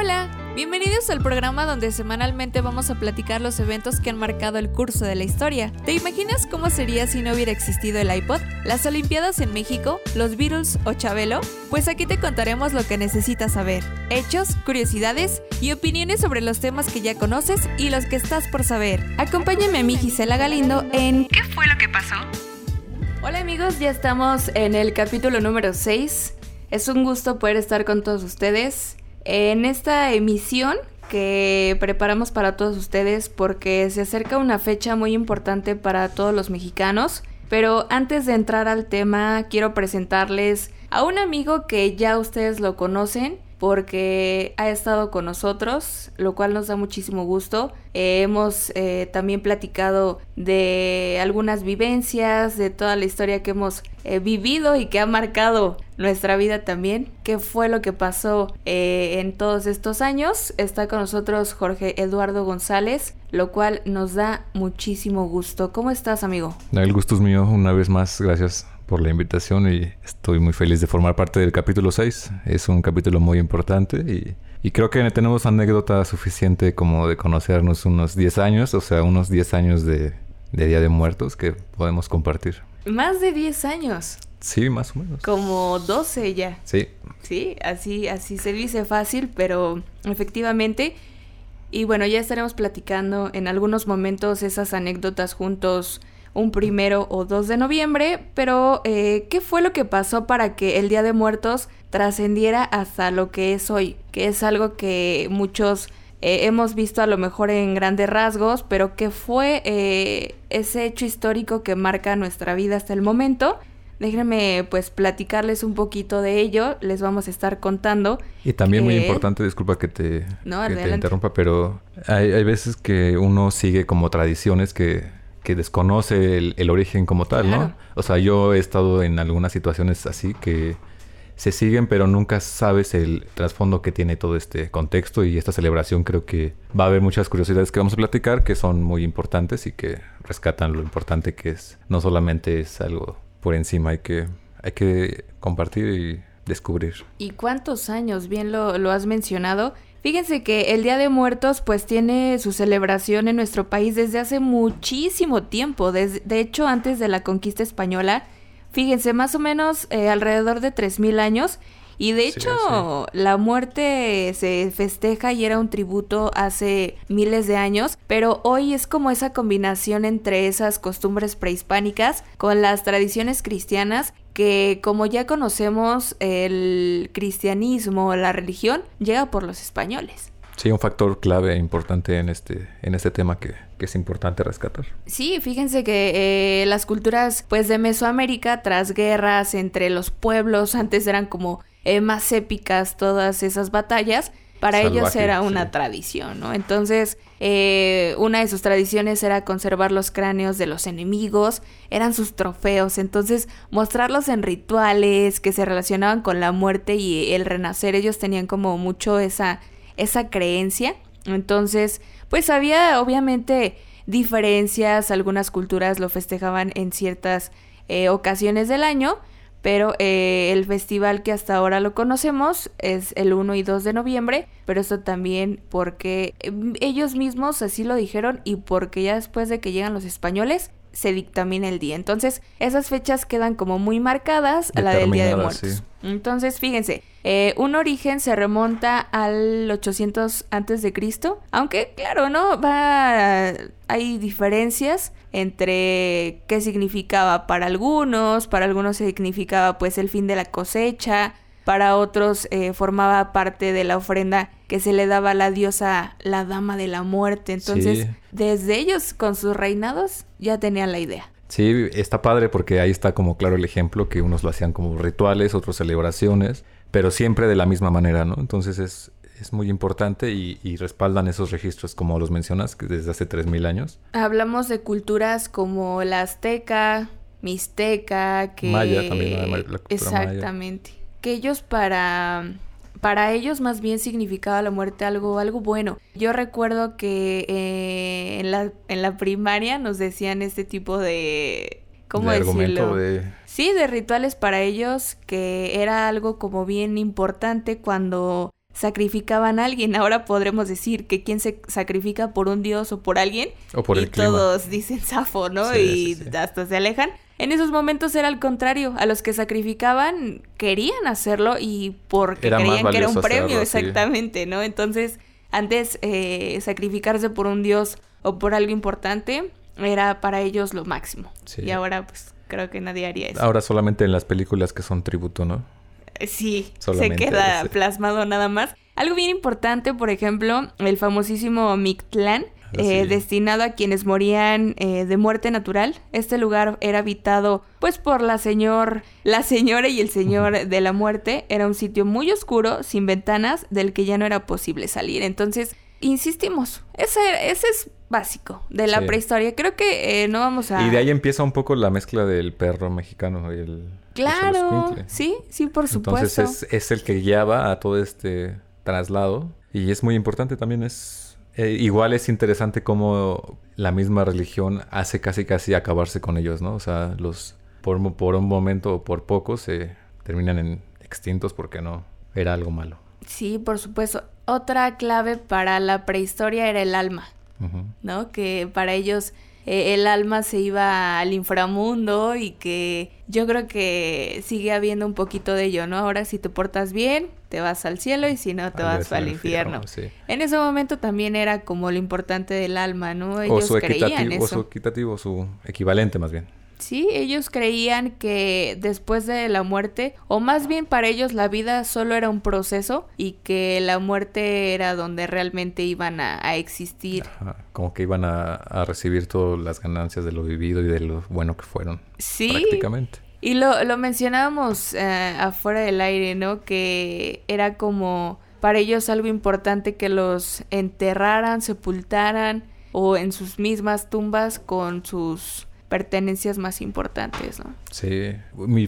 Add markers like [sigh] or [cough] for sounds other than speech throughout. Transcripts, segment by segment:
Hola, bienvenidos al programa donde semanalmente vamos a platicar los eventos que han marcado el curso de la historia. ¿Te imaginas cómo sería si no hubiera existido el iPod, las Olimpiadas en México, los Beatles o Chabelo? Pues aquí te contaremos lo que necesitas saber, hechos, curiosidades y opiniones sobre los temas que ya conoces y los que estás por saber. Acompáñame a mí Gisela Galindo en ¿Qué fue lo que pasó? Hola amigos, ya estamos en el capítulo número 6. Es un gusto poder estar con todos ustedes en esta emisión que preparamos para todos ustedes porque se acerca una fecha muy importante para todos los mexicanos. Pero antes de entrar al tema, quiero presentarles a un amigo que ya ustedes lo conocen porque ha estado con nosotros, lo cual nos da muchísimo gusto. Eh, hemos eh, también platicado de algunas vivencias, de toda la historia que hemos eh, vivido y que ha marcado nuestra vida también. ¿Qué fue lo que pasó en todos estos años? Está con nosotros Jorge Eduardo González, lo cual nos da muchísimo gusto. ¿Cómo estás, amigo? El gusto es mío, una vez más, gracias por la invitación y estoy muy feliz de formar parte del capítulo 6. Es un capítulo muy importante y, creo que tenemos anécdota suficiente como de conocernos unos 10 años, o sea, unos 10 años de, Día de Muertos que podemos compartir. Más de 10 años. Sí, más o menos. Como 12 ya. Sí. Sí, así, así se dice fácil, pero efectivamente. Y bueno, ya estaremos platicando en algunos momentos esas anécdotas juntos un primero o dos de noviembre, pero eh, ¿qué fue lo que pasó para que el Día de Muertos trascendiera hasta lo que es hoy? Que es algo que muchos eh, hemos visto a lo mejor en grandes rasgos, pero que fue eh, ese hecho histórico que marca nuestra vida hasta el momento. Déjenme pues platicarles un poquito de ello, les vamos a estar contando. Y también muy importante, disculpa que te, te interrumpa, pero hay, hay veces que uno sigue como tradiciones que que desconoce el, origen como tal, ¿no? O sea, yo he estado en algunas situaciones así que se siguen, pero nunca sabes el trasfondo que tiene todo este contexto y esta celebración creo que va a haber muchas curiosidades que vamos a platicar que son muy importantes y que rescatan lo importante que es. No solamente es algo por encima, hay que, hay que compartir y descubrir. ¿Y cuántos años? Bien lo, lo has mencionado. Fíjense que el Día de Muertos pues tiene su celebración en nuestro país desde hace muchísimo tiempo, de hecho antes de la conquista española, fíjense más o menos eh, alrededor de 3.000 años. Y de hecho la muerte se festeja y era un tributo hace miles de años, pero hoy es como esa combinación entre esas costumbres prehispánicas con las tradiciones cristianas que como ya conocemos el cristianismo, la religión, llega por los españoles. Sí, un factor clave e importante en este, en este tema que, es importante rescatar. Sí, fíjense que eh, las culturas pues de Mesoamérica, tras guerras entre los pueblos, [laughs] antes eran como eh, más épicas todas esas batallas, para ellos era una tradición, ¿no? Entonces, eh, una de sus tradiciones era conservar los cráneos de los enemigos, eran sus trofeos, entonces mostrarlos en rituales que se relacionaban con la muerte y el renacer, ellos tenían como mucho esa, esa creencia. Entonces, pues había obviamente diferencias, algunas culturas lo festejaban en ciertas eh, ocasiones del año, pero eh, el festival que hasta ahora lo conocemos es el 1 y 2 de noviembre, pero eso también porque em, ellos mismos así lo dijeron y porque ya después de que llegan los españoles se dictamina el día. Entonces, esas fechas quedan como muy marcadas a la del Día de Muertos. Entonces, fíjense, eh, un origen se remonta al 800 antes de Cristo, aunque claro, ¿no? Va hay diferencias entre qué significaba para algunos, para algunos significaba pues el fin de la cosecha, para otros eh, formaba parte de la ofrenda que se le daba a la diosa, la dama de la muerte. Entonces, desde ellos con sus reinados ya tenían la idea. Sí, está padre porque ahí está como claro el ejemplo que unos lo hacían como rituales, otros celebraciones, pero siempre de la misma manera, ¿no? Entonces es, es muy importante y, respaldan esos registros, como los mencionas, que desde hace 3.000 años. Hablamos de culturas como la azteca, mixteca, que... Maya también, la, Exactamente. Que ellos para... Para ellos más bien significaba la muerte algo, algo bueno. Yo recuerdo que eh, en, la, en la primaria nos decían este tipo de... ¿Cómo decirlo? De... Sí, de rituales para ellos, que era algo como bien importante cuando sacrificaban a alguien. Ahora podremos decir que quien se sacrifica por un dios o por alguien. O por y el todos dicen Safo, ¿no? y hasta se alejan. En esos momentos era al contrario. A los que sacrificaban querían hacerlo y porque creían que era un premio, exactamente, ¿no? Entonces, antes eh, sacrificarse por un dios o por algo importante era para ellos lo máximo. Y ahora, pues, creo que nadie haría eso. Ahora solamente en las películas que son tributo, ¿no? Sí, se queda [laughs] plasmado nada más. Algo bien importante, por ejemplo, el famosísimo Mictlán, eh, destinado a quienes morían eh, de muerte natural. Este lugar era habitado pues por la señor, la señora y el señor de la muerte. Era un sitio muy oscuro, sin ventanas, del que ya no era posible salir. Entonces, insistimos, ese, ese es básico de la prehistoria. Creo que eh, no vamos a... Y de ahí empieza un poco la mezcla del perro mexicano y el... Claro, sí, sí, por supuesto. Entonces es, es, el que guiaba a todo este traslado y es muy importante también, es... Eh, igual es interesante cómo la misma religión hace casi casi acabarse con ellos, ¿no? O sea, los por, por un momento o por poco se terminan en extintos porque no era algo malo. Sí, por supuesto. Otra clave para la prehistoria era el alma, ¿no? Que para ellos eh, el alma se iba al inframundo y que yo creo que sigue habiendo un poquito de ello, ¿no? Ahora si te portas bien, te vas al cielo y si no, te vas al infierno. En ese momento también era como lo importante del alma, ¿no? Ellos o su equitativo, O su equitativo, su equivalente más bien. Sí, ellos creían que después de la muerte, o más bien para ellos la vida solo era un proceso y que la muerte era donde realmente iban a, existir. como que iban a, recibir todas las ganancias de lo vivido y de lo bueno que fueron. Sí. Prácticamente. Y lo, lo mencionábamos eh, afuera del aire, ¿no? Que era como para ellos algo importante que los enterraran, sepultaran o en sus mismas tumbas con sus pertenencias más importantes, ¿no? Sí,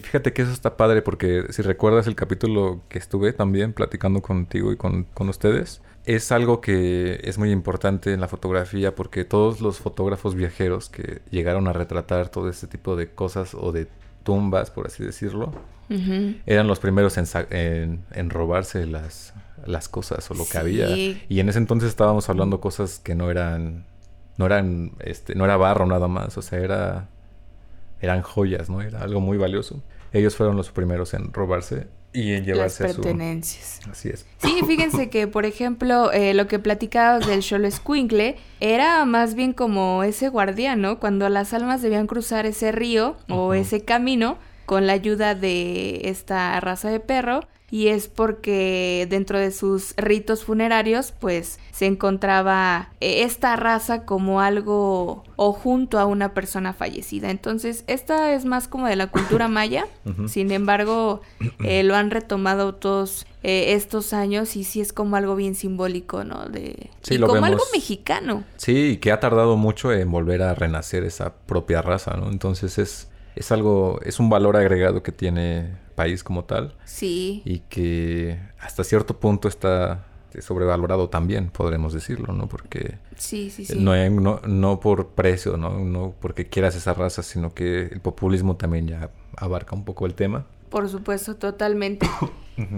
fíjate que eso está padre porque si recuerdas el capítulo que estuve también platicando contigo y con, con ustedes, es algo que es muy importante en la fotografía porque todos los fotógrafos viajeros que llegaron a retratar todo este tipo de cosas o de tumbas, por así decirlo, eran los primeros en, en, robarse las, las cosas o lo que había. Y en ese entonces estábamos hablando cosas que no eran no eran, este, no era barro nada más, o sea, era, eran joyas, ¿no? Era algo muy valioso. Ellos fueron los primeros en robarse y en llevarse Las pertenencias. Así es. Sí, fíjense que, por ejemplo, eh, lo que platicabas del Xolo Escuincle era más bien como ese guardián, ¿no? Cuando las almas debían cruzar ese río o ese camino con la ayuda de esta raza de perro, y es porque dentro de sus ritos funerarios pues se encontraba eh, esta raza como algo o junto a una persona fallecida. Entonces esta es más como de la cultura [coughs] maya, sin embargo [coughs] eh, lo han retomado todos eh, estos años y sí es como algo bien simbólico, ¿no? De, y como algo mexicano. Sí, que ha tardado mucho en volver a renacer esa propia raza, ¿no? Entonces es, es algo, es un valor agregado que tiene país como tal. Sí. Y que hasta cierto punto está sobrevalorado también, podremos decirlo, ¿no? Porque sí, sí, sí. No, no, no, por precio, ¿no? No porque quieras esa raza, sino que el populismo también ya abarca un poco el tema. Por supuesto, totalmente. [coughs]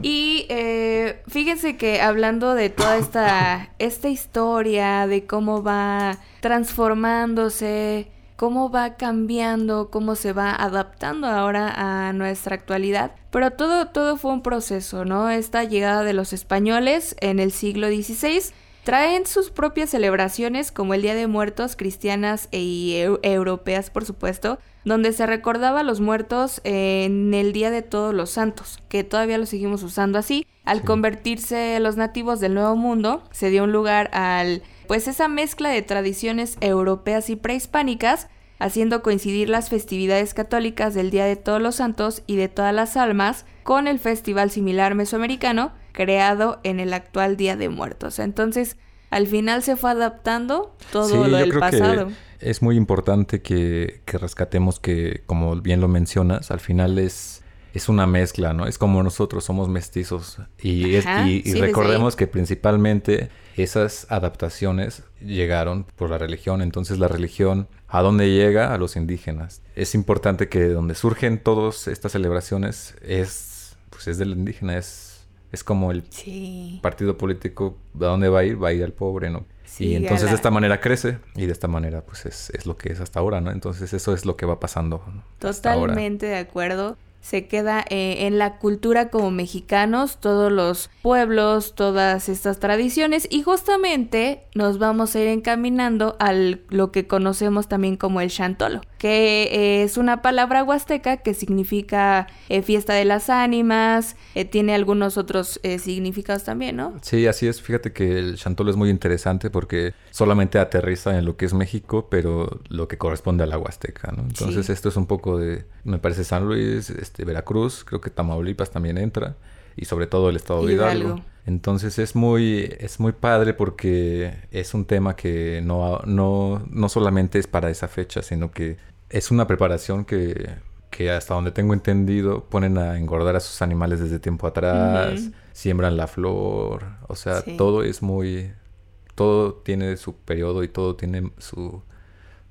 Y eh, fíjense que hablando de toda esta, [coughs] esta historia, de cómo va transformándose cómo va cambiando, cómo se va adaptando ahora a nuestra actualidad. Pero todo, todo fue un proceso, ¿no? Esta llegada de los españoles en el siglo XVI traen sus propias celebraciones como el Día de Muertos cristianas e europeas, por supuesto, donde se recordaba a los muertos en el Día de Todos los Santos, que todavía lo seguimos usando así. Al convertirse los nativos del Nuevo Mundo, se dio un lugar al pues esa mezcla de tradiciones europeas y prehispánicas haciendo coincidir las festividades católicas del Día de Todos los Santos y de Todas las Almas con el festival similar mesoamericano creado en el actual Día de Muertos. Entonces, al final se fue adaptando todo lo del pasado. es muy importante que, que, rescatemos que, como bien lo mencionas, al final es, es una mezcla, ¿no? Es como nosotros somos mestizos. Y, y, recordemos que principalmente esas adaptaciones llegaron por la religión. Entonces la religión, ¿a dónde llega? A los indígenas. Es importante que donde surgen todas estas celebraciones es, pues es del indígena, es, Es como el partido político, ¿a dónde va a ir? Va a ir al pobre, ¿no? y entonces de esta manera crece y de esta manera pues es, es, lo que es hasta ahora, ¿no? Entonces eso es lo que va pasando. Totalmente de acuerdo se queda eh, en la cultura como mexicanos, todos los pueblos, todas estas tradiciones y justamente nos vamos a ir encaminando a lo que conocemos también como el chantolo, que es una palabra huasteca que significa eh, fiesta de las ánimas, eh, tiene algunos otros significados también, ¿no? Sí, así es. Fíjate que el chantolo es muy interesante porque solamente aterriza en lo que es México, pero lo que corresponde a la huasteca, ¿no? Entonces esto es un poco de, me parece San Luis, este, Veracruz, creo que Tamaulipas también entra y sobre todo el estado de Hidalgo. Entonces es muy, es muy padre porque es un tema que no, no, no solamente es para esa fecha, sino que es una preparación que, que hasta donde tengo entendido ponen a engordar a sus animales desde tiempo atrás, siembran la flor, o sea, todo es muy, todo tiene su periodo y todo tiene su,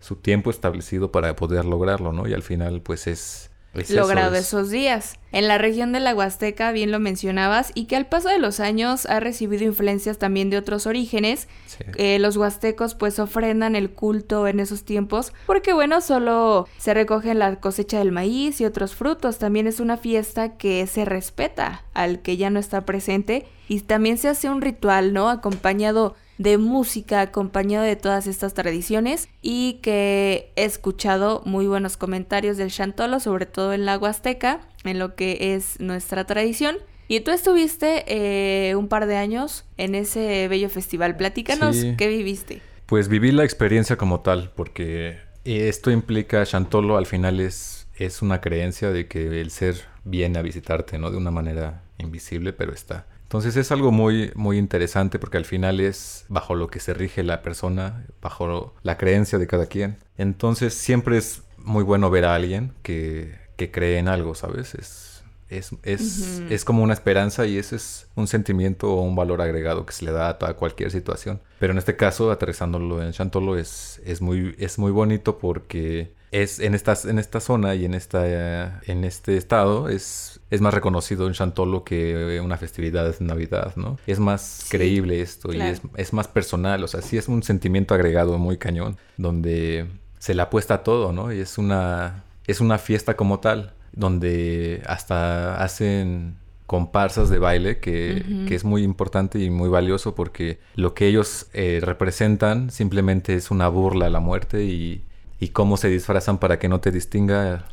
su tiempo establecido para poder lograrlo, ¿no? Y al final pues es pues logrado esos días. En la región de la Huasteca, bien lo mencionabas, y que al paso de los años ha recibido influencias también de otros orígenes. Eh, los huastecos pues ofrendan el culto en esos tiempos, porque bueno, solo se recogen la cosecha del maíz y otros frutos. También es una fiesta que se respeta al que ya no está presente y también se hace un ritual, ¿no? Acompañado de música acompañado de todas estas tradiciones y que he escuchado muy buenos comentarios del Chantolo, sobre todo en la Huasteca, en lo que es nuestra tradición. Y tú estuviste eh, un par de años en ese bello festival. Platícanos qué viviste. Pues viví la experiencia como tal, porque esto implica, Chantolo al final es, es una creencia de que el ser viene a visitarte, ¿no? De una manera invisible, pero está. Entonces es algo muy, muy interesante porque al final es bajo lo que se rige la persona, bajo la creencia de cada quien. Entonces siempre es muy bueno ver a alguien que, que cree en algo, ¿sabes? Es, es, es, es, como una esperanza y ese es un sentimiento o un valor agregado que se le da a toda cualquier situación. Pero en este caso, aterrizándolo en Chantolo, es, es, muy, es muy bonito porque es en esta, en esta zona y en, esta, en este estado es, es más reconocido en Chantolo que una festividad de Navidad, ¿no? Es más creíble esto y es, es, más personal, o sea, sí es un sentimiento agregado muy cañón, donde se le apuesta a todo, ¿no? Y es una, es una fiesta como tal, donde hasta hacen comparsas de baile que, que, es muy importante y muy valioso porque lo que ellos eh, representan simplemente es una burla a la muerte y y cómo se disfrazan para que no te distinga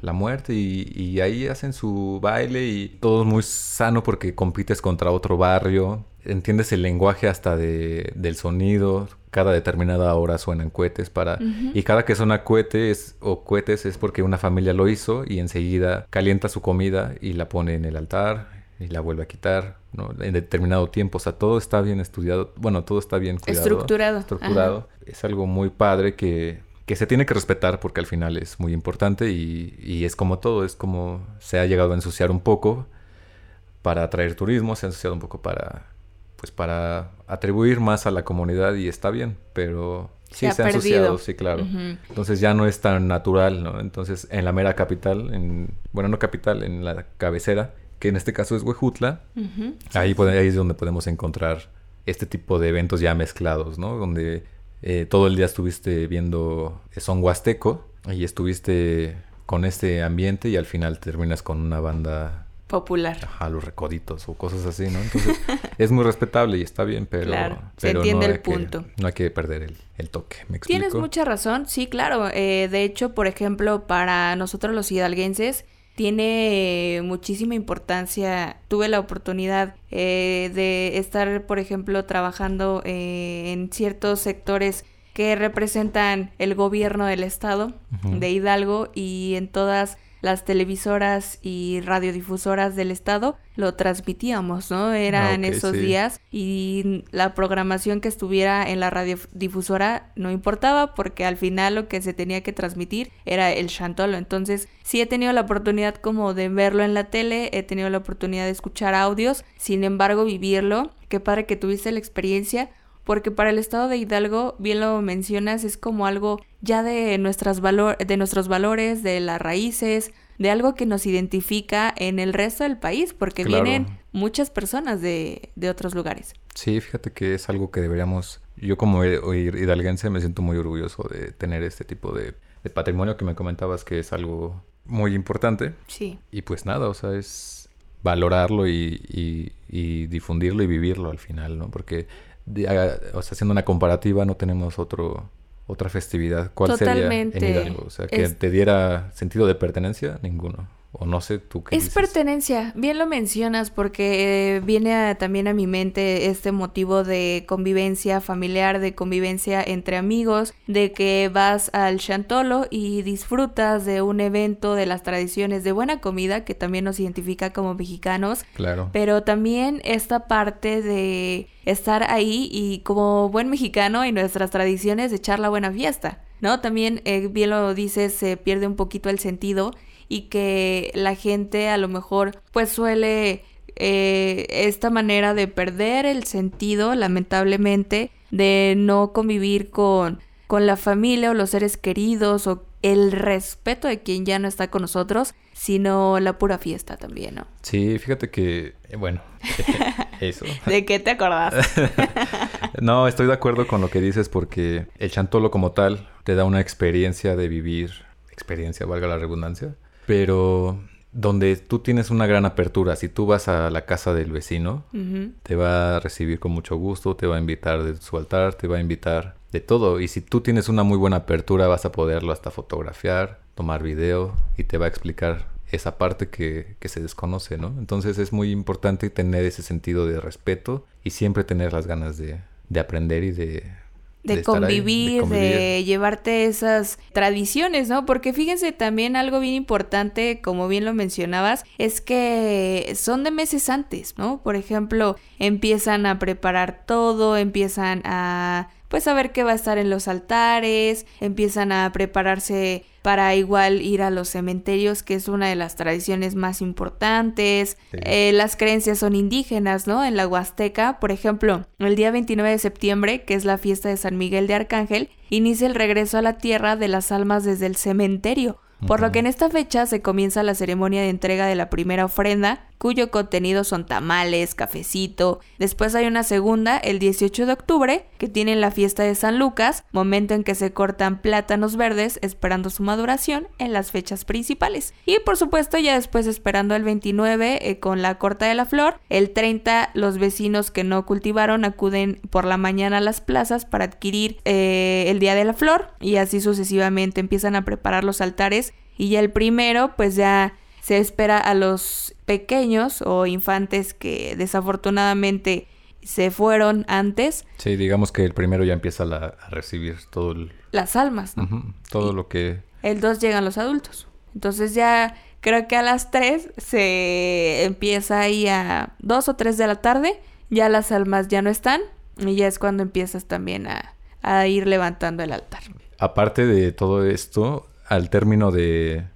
la muerte. Y, ahí hacen su baile y todo es muy sano porque compites contra otro barrio. Entiendes el lenguaje hasta de, del sonido. Cada determinada hora suenan cohetes para... Y cada que suena cohetes o cohetes es porque una familia lo hizo y enseguida calienta su comida y la pone en el altar y la vuelve a quitar ¿no? en determinado tiempo. O sea, todo está bien estudiado. Bueno, todo está bien cuidado. Estructurado. Estructurado. Es algo muy padre que que se tiene que respetar porque al final es muy importante y, es como todo, es como se ha llegado a ensuciar un poco para atraer turismo, se ha ensuciado un poco para pues para atribuir más a la comunidad y está bien, pero sí se, ha, ensuciado, sí, claro. Entonces ya no es tan natural, ¿no? Entonces en la mera capital, en bueno, no capital, en la cabecera, que en este caso es Huejutla, ahí, ahí es donde podemos encontrar este tipo de eventos ya mezclados, ¿no? Donde eh, todo el día estuviste viendo son huasteco y estuviste con este ambiente y al final terminas con una banda popular. Ajá, los recoditos o cosas así, ¿no? Entonces [laughs] es muy respetable y está bien, pero, claro, se entiende el punto. no hay que perder el, el toque. ¿Me explico? Tienes mucha razón, sí, claro. Eh, de hecho, por ejemplo, para nosotros los hidalguenses, tiene muchísima importancia. Tuve la oportunidad eh, de estar, por ejemplo, trabajando eh, en ciertos sectores que representan el gobierno del estado de Hidalgo y en todas las televisoras y radiodifusoras del estado lo transmitíamos, ¿no? Eran ah, esos días y la programación que estuviera en la radiodifusora no importaba porque al final lo que se tenía que transmitir era el chantolo. Entonces sí he tenido la oportunidad como de verlo en la tele, he tenido la oportunidad de escuchar audios, sin embargo vivirlo. Qué padre que tuviste la experiencia porque para el estado de Hidalgo, bien lo mencionas, es como algo ya de, nuestras valor de nuestros valores, de las raíces, de algo que nos identifica en el resto del país, porque vienen muchas personas de, de otros lugares. Sí, fíjate que es algo que deberíamos, yo como hidalguense me siento muy orgulloso de tener este tipo de, de patrimonio que me comentabas que es algo muy importante. Sí. Y pues nada, o sea, es valorarlo y, y, difundirlo y vivirlo al final, ¿no? Porque, o sea, haciendo una comparativa, no tenemos otro otra festividad. ¿Cuál sería en Hidalgo? O sea, que te diera sentido de pertenencia, ninguno. O no sé tú qué. Es pertenencia, bien lo mencionas porque eh, viene también a mi mente este motivo de convivencia familiar, de convivencia entre amigos, de que vas al Chantolo y disfrutas de un evento, de las tradiciones, de buena comida que también nos identifica como mexicanos. Claro. Pero también esta parte de estar ahí y como buen mexicano y nuestras tradiciones echar la buena fiesta. ¿No? También, eh, bien lo dices, se pierde un poquito el sentido y que la gente a lo mejor pues suele eh, esta manera de perder el sentido lamentablemente de no convivir con, con la familia o los seres queridos o el respeto de quien ya no está con nosotros, sino la pura fiesta también, ¿no? Sí, fíjate que, eh, bueno, [laughs] eso. ¿De qué te acordás? [laughs] no, estoy de acuerdo con lo que dices porque el chantolo como tal te da una experiencia de vivir, experiencia, valga la redundancia, pero donde tú tienes una gran apertura. Si tú vas a la casa del vecino, te va a recibir con mucho gusto, te va a invitar de su altar, te va a invitar de todo. Y si tú tienes una muy buena apertura, vas a poderlo hasta fotografiar, tomar video y te va a explicar esa parte que, que se desconoce, ¿no? Entonces es muy importante tener ese sentido de respeto y siempre tener las ganas de, de aprender y de de, convivir, de, llevarte esas tradiciones, ¿no? Porque fíjense también algo bien importante, como bien lo mencionabas, es que son de meses antes, ¿no? Por ejemplo, empiezan a preparar todo, empiezan a pues a ver qué va a estar en los altares, empiezan a prepararse para igual ir a los cementerios, que es una de las tradiciones más importantes. Eh, las creencias son indígenas, ¿no? En la Huasteca, por ejemplo, el día 29 de septiembre, que es la fiesta de San Miguel de Arcángel, inicia el regreso a la tierra de las almas desde el cementerio por lo que en esta fecha se comienza la ceremonia de entrega de la primera ofrenda, cuyo contenido son tamales, cafecito. Después hay una segunda, el 18 de octubre, que tiene la fiesta de San Lucas, momento en que se cortan plátanos verdes esperando su maduración en las fechas principales. Y por supuesto ya después esperando el 29 eh, con la corta de la flor, el 30 los vecinos que no cultivaron acuden por la mañana a las plazas para adquirir eh, el día de la flor y así sucesivamente empiezan a preparar los altares y ya el primero, pues ya se espera a los pequeños o infantes que desafortunadamente se fueron antes. Sí, digamos que el primero ya empieza a recibir todo el... Las almas, todo lo que... El dos llegan los adultos. Entonces ya creo que a las tres se empieza ahí a dos o tres de la tarde, ya las almas ya no están y ya es cuando empiezas también a, a ir levantando el altar. Aparte de todo esto, al término de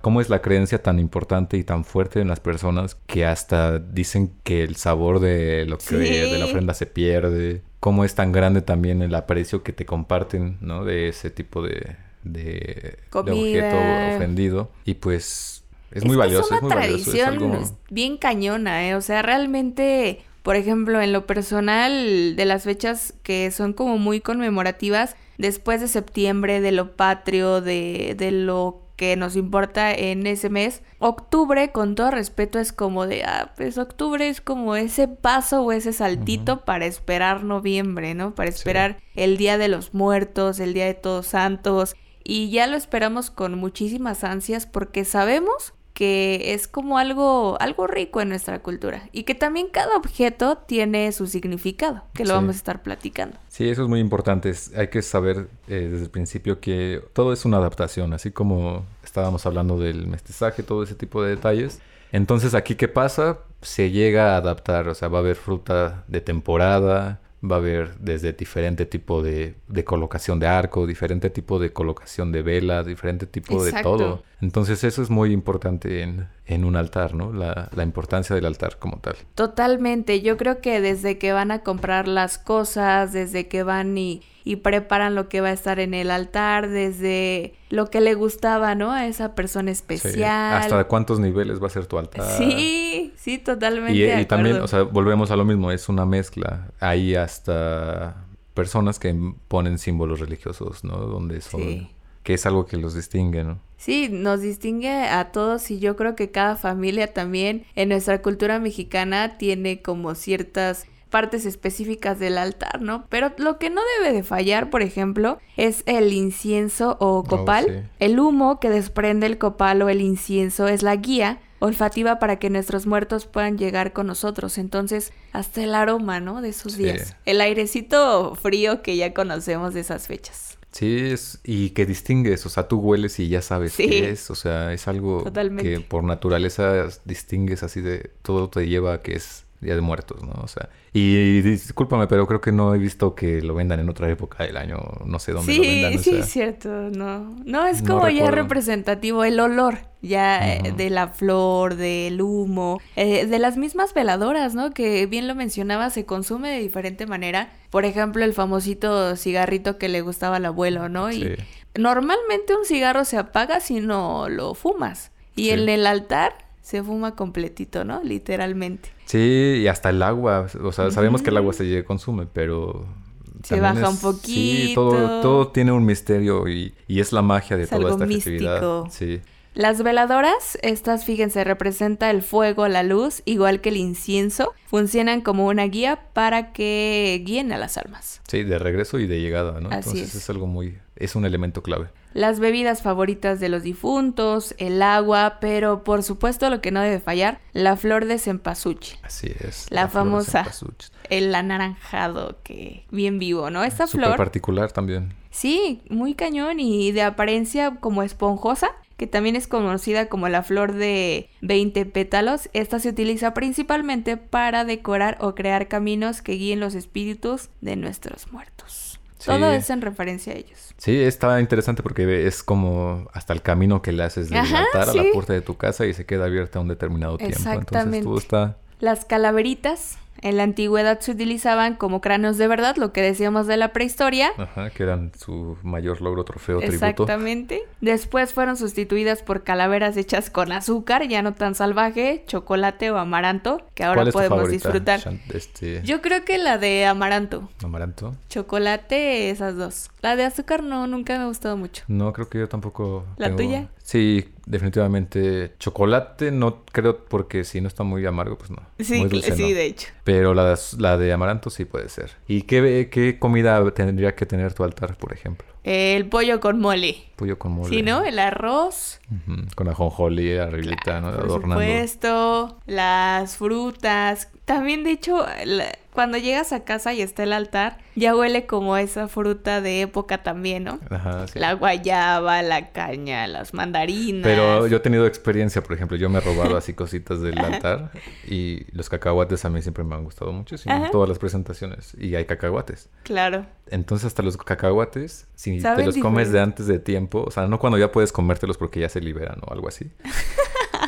cómo es la creencia tan importante y tan fuerte en las personas que hasta dicen que el sabor de lo que de la ofrenda se pierde, cómo es tan grande también el aprecio que te comparten, ¿no? De ese tipo de, de, objeto ofendido y pues es, muy valioso, es, una tradición bien cañona, ¿eh? O sea, realmente por ejemplo, en lo personal, de las fechas que son como muy conmemorativas, después de septiembre, de lo patrio, de, de lo que nos importa en ese mes. Octubre, con todo respeto, es como de, ah, pues octubre es como ese paso o ese saltito para esperar noviembre, ¿no? Para esperar el Día de los Muertos, el Día de Todos Santos. Y ya lo esperamos con muchísimas ansias porque sabemos que es como algo, algo rico en nuestra cultura y que también cada objeto tiene su significado, que lo vamos a estar platicando. Sí, eso es muy importante. Hay que saber eh, desde el principio que todo es una adaptación, así como estábamos hablando del mestizaje, todo ese tipo de detalles. Entonces, aquí, ¿qué pasa? Se llega a adaptar, o sea, va a haber fruta de temporada, va a haber desde diferente tipo de, de, colocación de arco, diferente tipo de colocación de vela, diferente tipo de todo. Entonces eso es muy importante en, en un altar, ¿no? La, la, importancia del altar como tal. Totalmente. Yo creo que desde que van a comprar las cosas, desde que van y, y preparan lo que va a estar en el altar desde lo que le gustaba, ¿no? A esa persona especial. Hasta cuántos niveles va a ser tu altar. Sí, sí, totalmente. Y, y también, o sea, volvemos a lo mismo, es una mezcla. Hay hasta personas que ponen símbolos religiosos, ¿no? Donde son... Que es algo que los distingue, ¿no? Sí, nos distingue a todos y yo creo que cada familia también en nuestra cultura mexicana tiene como ciertas partes específicas del altar, ¿no? Pero lo que no debe de fallar, por ejemplo, es el incienso o oh, copal. El humo que desprende el copal o el incienso es la guía olfativa para que nuestros muertos puedan llegar con nosotros. Entonces, hasta el aroma, ¿no? De esos días. El airecito frío que ya conocemos de esas fechas. Sí, es, y que distingues, o sea, tú hueles y ya sabes qué es, o sea, es algo que por naturaleza distingues así de todo te lleva a que es Día de Muertos, ¿no? O sea, y, discúlpame, pero creo que no he visto que lo vendan en otra época del año, no sé dónde lo vendan. Sí, sí, cierto, no. No, es como ya representativo el olor ya eh, de la flor, del humo, eh, de las mismas veladoras, ¿no? Que bien lo mencionaba, se consume de diferente manera. Por ejemplo, el famosito cigarrito que le gustaba al abuelo, ¿no? Y normalmente un cigarro se apaga si no lo fumas. Y en el altar se fuma completito, ¿no? Literalmente. Sí, y hasta el agua, o sea, sabemos que el agua se consume, pero... Se baja un poquito. Sí, todo, todo tiene un misterio y, y es la magia de toda esta festividad. Sí. Las veladoras, estas fíjense, representa el fuego, la luz, igual que el incienso, funcionan como una guía para que guíen a las almas. Sí, de regreso y de llegada, ¿no? Entonces es. algo muy, es un elemento clave. Las bebidas favoritas de los difuntos, el agua, pero por supuesto lo que no debe fallar, la flor de cempasúchil. Así es. La, famosa, el anaranjado que bien vivo, ¿no? Esta Súper flor. particular también. Sí, muy cañón y de apariencia como esponjosa que también es conocida como la flor de 20 pétalos. Esta se utiliza principalmente para decorar o crear caminos que guíen los espíritus de nuestros muertos. Todo es en referencia a ellos. Sí, está interesante porque es como hasta el camino que le haces de altar a la puerta de tu casa y se queda abierta un determinado tiempo. Exactamente. Entonces está... Las calaveritas en la antigüedad se utilizaban como cráneos de verdad, lo que decíamos de la prehistoria. Ajá, que eran su mayor logro, trofeo, tributo. Exactamente. Después fueron sustituidas por calaveras hechas con azúcar, ya no tan salvaje, chocolate o amaranto, que ahora podemos disfrutar. Este... Yo creo que la de amaranto. ¿Amaranto? Chocolate, esas dos. La de azúcar no, nunca me ha gustado mucho. No, creo que yo tampoco. ¿La tuya? Sí, definitivamente. Chocolate no creo porque si no está muy amargo, pues no. Sí, sí, de hecho. Pero la de, la de amaranto sí puede ser. ¿Y qué, qué comida tendría que tener tu altar, por ejemplo? El pollo con mole. Pollo con mole. Sí, ¿no? El arroz. Con ajonjolí arribita, ¿no? Por supuesto. Las frutas. También, de hecho, cuando llegas a casa y está el altar, ya huele como esa fruta de época también, ¿no? Ajá, sí. La guayaba, la caña, las mandarinas. Pero yo he tenido experiencia, por ejemplo, yo me he robado así cositas del altar y los cacahuates a mí siempre me han gustado mucho, en todas las presentaciones. Y hay cacahuates. Claro. Entonces hasta los cacahuates, si te los comes de antes de tiempo, o sea, no cuando ya puedes comértelos porque ya se liberan o algo así.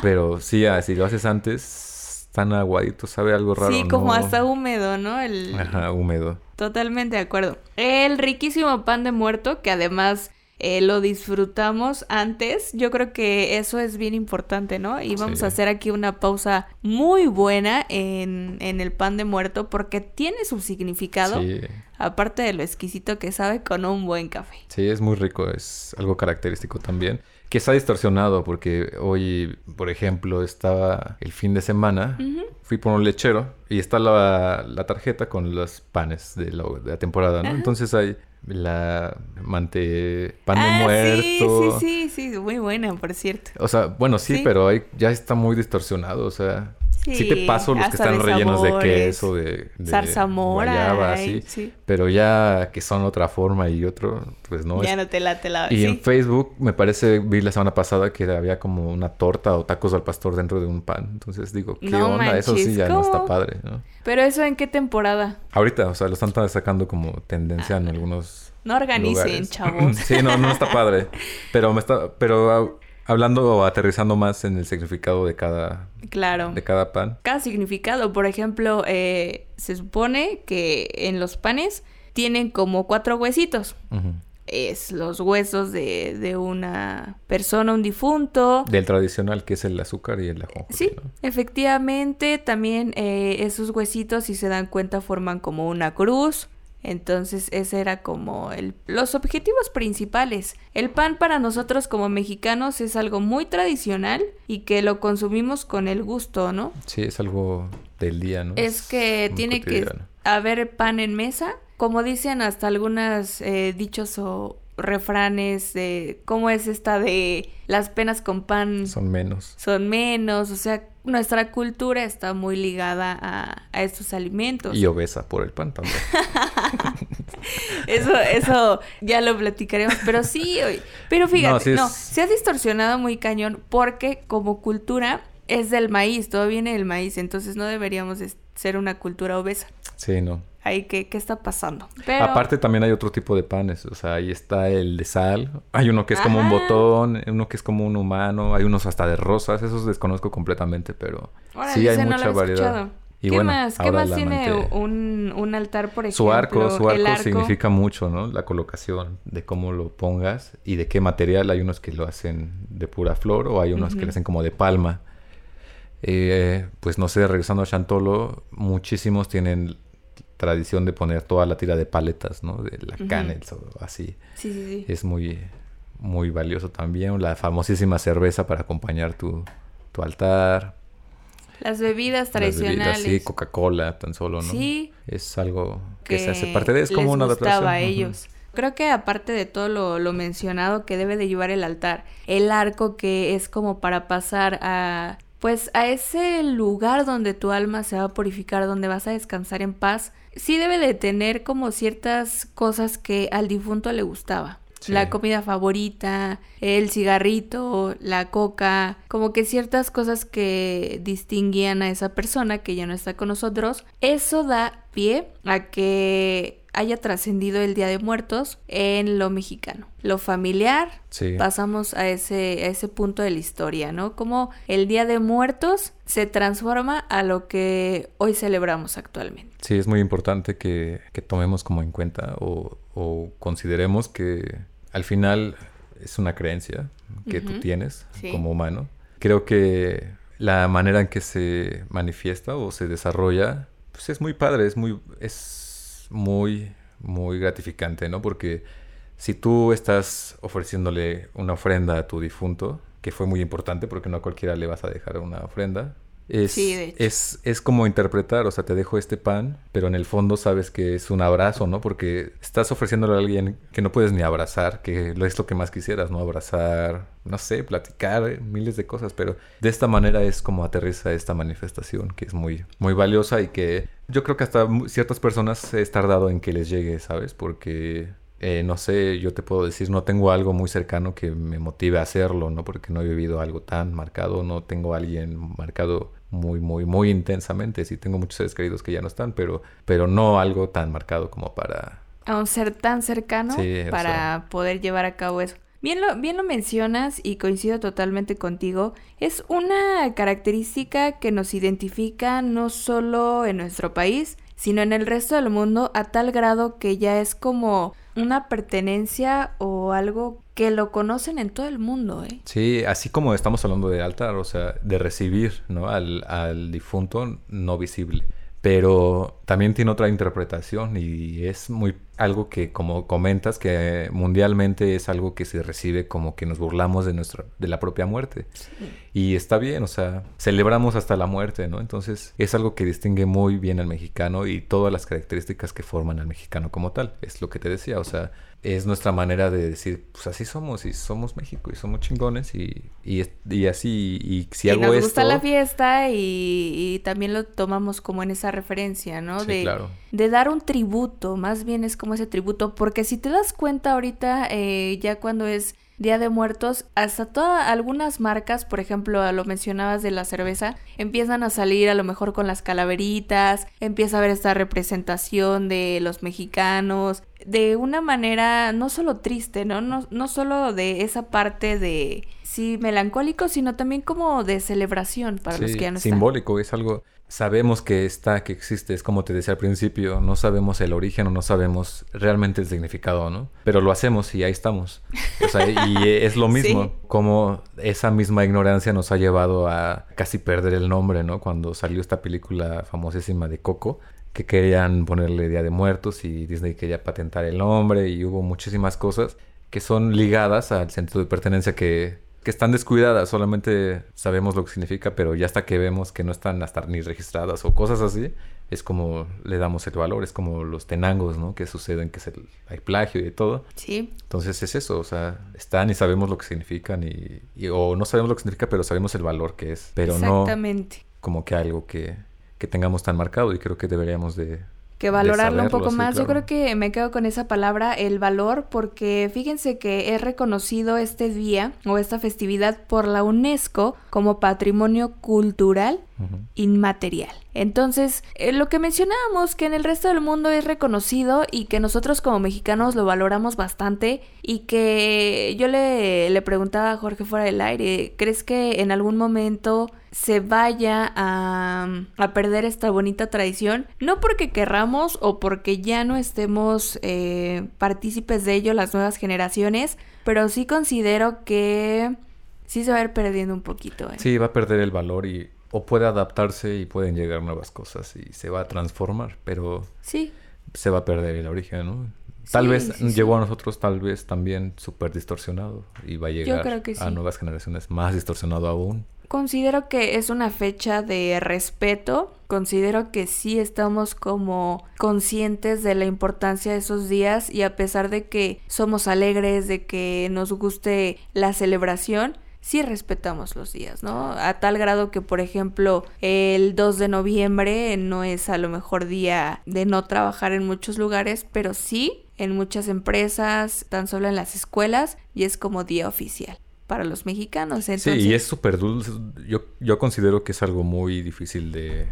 Pero sí, si lo haces antes tan aguadito, sabe algo raro. Sí, como hasta húmedo, ¿no? El... Ajá, húmedo. Totalmente de acuerdo. El riquísimo pan de muerto, que además eh, lo disfrutamos antes, yo creo que eso es bien importante, ¿no? Y vamos a hacer aquí una pausa muy buena en, en, el pan de muerto porque tiene su significado. Sí. Aparte de lo exquisito que sabe con un buen café. Sí, es muy rico, es algo característico también que está distorsionado porque hoy, por ejemplo, estaba el fin de semana, fui por un lechero y está la, tarjeta con los panes de la, temporada, ¿no? Entonces hay la mante pan de ah, muerto. Sí, sí, sí, muy buena, por cierto. O sea, bueno, sí, pero hay, ya está muy distorsionado, o sea, Sí, te paso los que están rellenos de queso, de, de zarzamora, sí. Pero ya que son otra forma y otro, pues no. Ya no te late la... Y en Facebook me parece, vi la semana pasada que había como una torta o tacos al pastor dentro de un pan. Entonces digo, ¿qué onda? eso sí ya no está padre, ¿no? Pero eso en qué temporada? Ahorita, o sea, lo están sacando como tendencia en algunos... No organicen, chavos. [laughs] sí, no, no está padre. Pero me está... Pero Hablando o aterrizando más en el significado de cada... Claro. De cada pan. Cada significado. Por ejemplo, eh, se supone que en los panes tienen como cuatro huesitos. Es los huesos de, de, una persona, un difunto. Del tradicional que es el azúcar y el ajo. Sí, efectivamente. También eh, esos huesitos, si se dan cuenta, forman como una cruz. Entonces ese era como el, los objetivos principales. El pan para nosotros como mexicanos es algo muy tradicional y que lo consumimos con el gusto, ¿no? Sí, es algo del día, ¿no? Es, que tiene que haber pan en mesa. Como dicen hasta algunos eh, dichos o refranes de cómo es esta de las penas con pan son menos. Son menos, o sea, nuestra cultura está muy ligada a, a estos alimentos. Y obesa por el pan también. [laughs] eso, eso ya lo platicaremos, pero sí, pero fíjate, no, se ha distorsionado muy cañón porque como cultura es del maíz, todo viene del maíz, entonces no deberíamos ser una cultura obesa. Sí, no ahí qué, qué está pasando. Aparte también hay otro tipo de panes, o sea, ahí está el de sal, hay uno que es como un botón, uno que es como un humano, hay unos hasta de rosas, esos desconozco completamente, pero sí hay mucha variedad. Y ¿Qué más? ¿Qué más tiene un, un, altar, por ejemplo? Su arco, su arco, significa mucho, ¿no? La colocación, de cómo lo pongas y de qué material. Hay unos que lo hacen de pura flor o hay unos que lo hacen como de palma. Eh, pues no sé, regresando a Chantolo, muchísimos tienen tradición de poner toda la tira de paletas, ¿no? De la uh o así. Sí, sí, sí. Es muy, muy valioso también. La famosísima cerveza para acompañar tu, tu altar. Las bebidas tradicionales. sí, Coca-Cola, tan solo, ¿no? Sí. Es algo que, se hace parte de... Es como una adaptación. a ellos. Creo que aparte de todo lo, lo, mencionado que debe de llevar el altar, el arco que es como para pasar a pues a ese lugar donde tu alma se va a purificar, donde vas a descansar en paz, sí debe de tener como ciertas cosas que al difunto le gustaba. La comida favorita, el cigarrito, la coca, como que ciertas cosas que distinguían a esa persona que ya no está con nosotros. Eso da pie a que haya trascendido el Día de Muertos en lo mexicano. Lo familiar, pasamos a ese, a ese punto de la historia, ¿no? Como el Día de Muertos se transforma a lo que hoy celebramos actualmente. Sí, es muy importante que, tomemos como en cuenta o, consideremos que al final es una creencia que tú tienes como humano. Creo que la manera en que se manifiesta o se desarrolla, pues es muy padre, es muy... Es muy, muy gratificante, ¿no? Porque si tú estás ofreciéndole una ofrenda a tu difunto, que fue muy importante porque no a cualquiera le vas a dejar una ofrenda, es, es, es, como interpretar, o sea, te dejo este pan, pero en el fondo sabes que es un abrazo, ¿no? Porque estás ofreciéndole a alguien que no puedes ni abrazar, que es lo que más quisieras, ¿no? Abrazar, no sé, platicar, eh, miles de cosas, pero de esta manera es como aterriza esta manifestación, que es muy, muy valiosa y que yo creo que hasta ciertas personas es tardado en que les llegue, ¿sabes? Porque eh, no sé, yo te puedo decir, no tengo algo muy cercano que me motive a hacerlo, ¿no? Porque no he vivido algo tan marcado, no tengo a alguien marcado muy, muy, muy intensamente. Sí tengo muchos seres queridos que ya no están, pero, pero no algo tan marcado como para... A un ser tan cercano para poder llevar a cabo eso. Bien lo, bien lo mencionas y coincido totalmente contigo. Es una característica que nos identifica no solo en nuestro país, sino en el resto del mundo a tal grado que ya es como una pertenencia o algo que lo conocen en todo el mundo, ¿eh? Sí, así como estamos hablando de altar, o sea, de recibir, ¿no? Al, al difunto no visible pero también tiene otra interpretación y es muy algo que como comentas que mundialmente es algo que se recibe como que nos burlamos de nuestra de la propia muerte. Y está bien o sea celebramos hasta la muerte no entonces es algo que distingue muy bien al mexicano y todas las características que forman al mexicano como tal es lo que te decía o sea es nuestra manera de decir, pues así somos y somos México y somos chingones y, y, y así, y si hago nos esto... gusta la fiesta y, también lo tomamos como en esa referencia, ¿no? Sí, de, claro. de dar un tributo, más bien es como ese tributo, porque si te das cuenta ahorita, eh, ya cuando es Día de Muertos, hasta todas algunas marcas, por ejemplo, lo mencionabas de la cerveza, empiezan a salir a lo mejor con las calaveritas, empieza a haber esta representación de los mexicanos, de una manera no solo triste, ¿no? No, no solo de esa parte de, sí, melancólico, sino también como de celebración para los que ya no simbólico, es algo, sabemos que está, que existe, es como te decía al principio, no sabemos el origen o no sabemos realmente el significado, ¿no? Pero lo hacemos y ahí estamos. O sea, y [laughs] es lo mismo, como esa misma ignorancia nos ha llevado a casi perder el nombre, ¿no? Cuando salió esta película famosísima de Coco, que querían ponerle Día de Muertos y Disney quería patentar el nombre y hubo muchísimas cosas que son ligadas al sentido de pertenencia que que están descuidadas, solamente sabemos lo que significa, pero ya hasta que vemos que no están hasta ni registradas o cosas así, es como le damos el valor, es como los tenangos, ¿no? Que suceden, que se, hay plagio y todo. Sí. Entonces es eso, o sea, están y sabemos lo que significan y, o no sabemos lo que significa, pero sabemos el valor que es, pero Exactamente. no como que algo que, que tengamos tan marcado y creo que deberíamos de, que valorarlo un poco más. Yo creo que me quedo con esa palabra, el valor, porque fíjense que es reconocido este día o esta festividad por la UNESCO como patrimonio cultural inmaterial. Entonces, eh, lo que mencionábamos, que en el resto del mundo es reconocido y que nosotros como mexicanos lo valoramos bastante y que yo le, le preguntaba a Jorge fuera del aire, ¿crees que en algún momento se vaya a, a, perder esta bonita tradición, no porque querramos o porque ya no estemos eh, partícipes de ello las nuevas generaciones, pero sí considero que sí se va a ir perdiendo un poquito. ¿eh? Sí, va a perder el valor y o puede adaptarse y pueden llegar nuevas cosas y se va a transformar, pero sí. se va a perder el origen, ¿no? Tal vez llegó a nosotros, tal vez también súper distorsionado y va a llegar a nuevas generaciones más distorsionado aún. Considero que es una fecha de respeto, considero que sí estamos como conscientes de la importancia de esos días y a pesar de que somos alegres, de que nos guste la celebración, sí respetamos los días, ¿no? A tal grado que, por ejemplo, el 2 de noviembre no es a lo mejor día de no trabajar en muchos lugares, pero sí en muchas empresas, tan solo en las escuelas, y es como día oficial para los mexicanos. Sí, y es súper dulce. Yo, yo considero que es algo muy difícil de,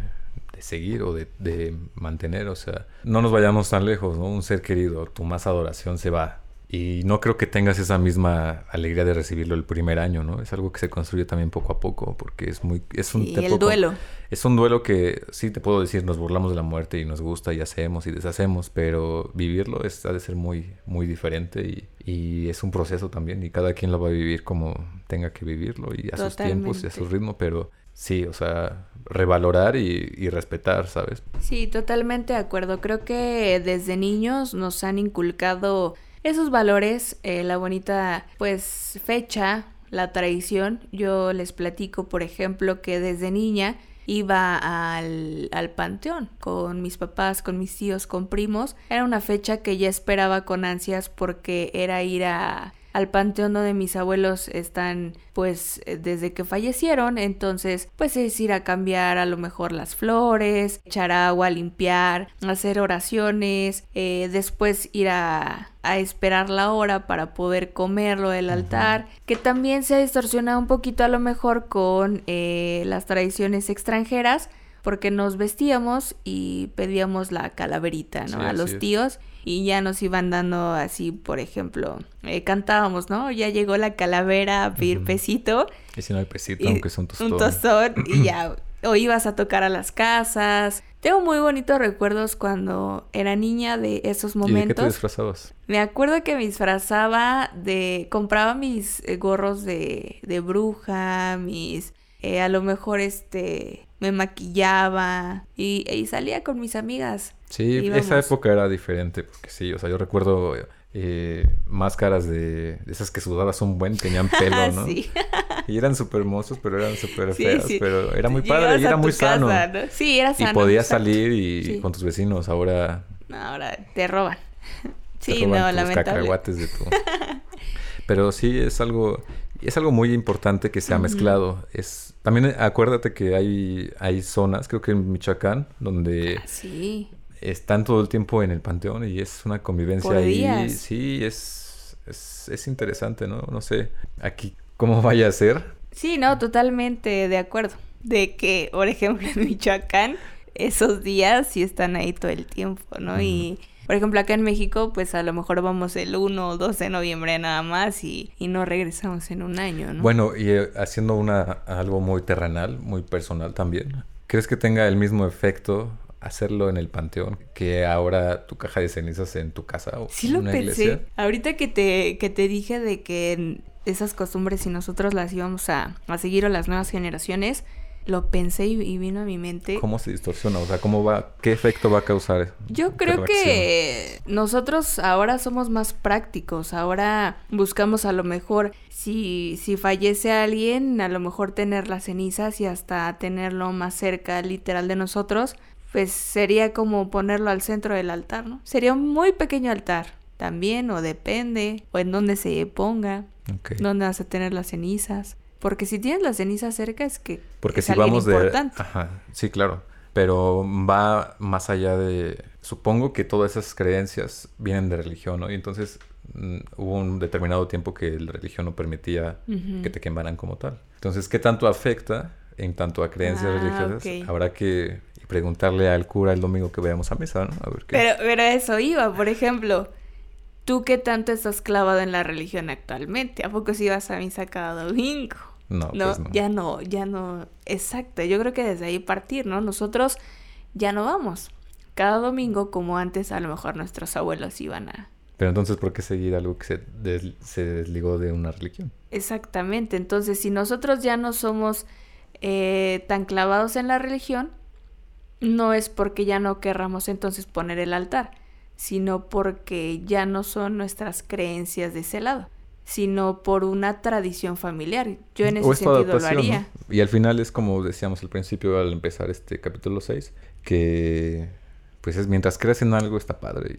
seguir o de, de, mantener. O sea, no nos vayamos tan lejos, ¿no? Un ser querido, tu más adoración se va y no creo que tengas esa misma alegría de recibirlo el primer año, ¿no? Es algo que se construye también poco a poco, porque es muy... Es un, el duelo. Es un duelo que, sí te puedo decir, nos burlamos de la muerte y nos gusta y hacemos y deshacemos, pero vivirlo es, ha de ser muy, muy diferente y, y es un proceso también y cada quien lo va a vivir como tenga que vivirlo y a sus tiempos y a su ritmo, pero sí, o sea, revalorar y, y, respetar, ¿sabes? Sí, totalmente de acuerdo. Creo que desde niños nos han inculcado esos valores, eh, la bonita pues fecha, la tradición. Yo les platico, por ejemplo, que desde niña iba al, al, panteón con mis papás, con mis tíos, con primos. Era una fecha que ya esperaba con ansias porque era ir a al panteón donde mis abuelos están pues eh, desde que fallecieron, entonces pues es ir a cambiar a lo mejor las flores, echar agua, limpiar, hacer oraciones, eh, después ir a, a, esperar la hora para poder comerlo del altar, que también se ha distorsionado un poquito a lo mejor con eh, las tradiciones extranjeras, porque nos vestíamos y pedíamos la calaverita, ¿no? a los tíos y ya nos iban dando así, por ejemplo, eh, cantábamos, ¿no? Ya llegó la calavera a pedir pesito. Y si no hay pesito, aunque es un tostón. Un tostón y [clears throat] ya, o ibas a tocar a las casas. Tengo muy bonitos recuerdos cuando era niña de esos momentos. ¿Y de qué te disfrazabas? Me acuerdo que me disfrazaba de... Compraba mis eh, gorros de, de bruja, mis... Eh, a lo mejor este me maquillaba y, y salía con mis amigas. Sí, esa época era diferente, porque sí, o sea, yo recuerdo eh, máscaras de, esas que sudabas un buen, tenían pelo, [laughs] ¿no? sí. y eran súper hermosos, pero eran súper feas, pero era muy padre y era muy sano. Sí, era sano. Y podías salir y con tus vecinos, ahora... ahora te roban. sí, no, tus cacahuates de tu... [laughs] pero sí, es algo es algo muy importante que se ha mezclado. Es también acuérdate que hay hay zonas, creo que en Michoacán, donde ah, sí. Están todo el tiempo en el panteón y es una convivencia ahí. Sí, es, es, es interesante, ¿no? No sé aquí cómo vaya a ser. Sí, no, totalmente de acuerdo. De que, por ejemplo, en Michoacán, esos días sí están ahí todo el tiempo, ¿no? Y por ejemplo, acá en México, pues a lo mejor vamos el 1 o 2 de noviembre nada más y, y no regresamos en un año, ¿no? Bueno, y eh, haciendo una algo muy terrenal, muy personal también. ¿Crees que tenga el mismo efecto hacerlo en el panteón que ahora tu caja de cenizas en tu casa o sí lo pensé. Ahorita que te, que te dije de que esas costumbres si nosotros las íbamos a, a seguir a las nuevas generaciones, lo pensé y, vino a mi mente. ¿Cómo se distorsiona? O sea, ¿cómo va, qué efecto va a causar? Yo creo que nosotros ahora somos más prácticos, ahora buscamos a lo mejor si, si fallece alguien, a lo mejor tener las cenizas y hasta tenerlo más cerca literal de nosotros, pues sería como ponerlo al centro del altar, ¿no? Sería un muy pequeño altar también, o depende, o en dónde se ponga, dónde vas a tener las cenizas. Porque si tienes la ceniza cerca es que Porque si vamos de Ajá, sí, claro, pero va más allá de supongo que todas esas creencias vienen de religión, ¿no? Y entonces mm, hubo un determinado tiempo que la religión no permitía que te quemaran como tal. Entonces, ¿qué tanto afecta en tanto a creencias ah, religiosas? Habrá que preguntarle al cura el domingo que vayamos a misa, ¿no? A ver qué. Pero, pero eso iba, por ejemplo, ¿tú qué tanto estás clavado en la religión actualmente? ¿A poco si vas a misa cada domingo? No, pues no, ya no, ya no. Exacto, yo creo que desde ahí partir, ¿no? Nosotros ya no vamos. Cada domingo, como antes, a lo mejor nuestros abuelos iban a. Pero entonces, ¿por qué seguir algo que se, se desligó de una religión? Exactamente. Entonces, si nosotros ya no somos eh, tan clavados en la religión, no es porque ya no querramos entonces poner el altar, sino porque ya no son nuestras creencias de ese lado sino por una tradición familiar. Yo en ese sentido lo haría. Y al final es como decíamos al principio al empezar este capítulo 6, que pues es mientras creas en algo está padre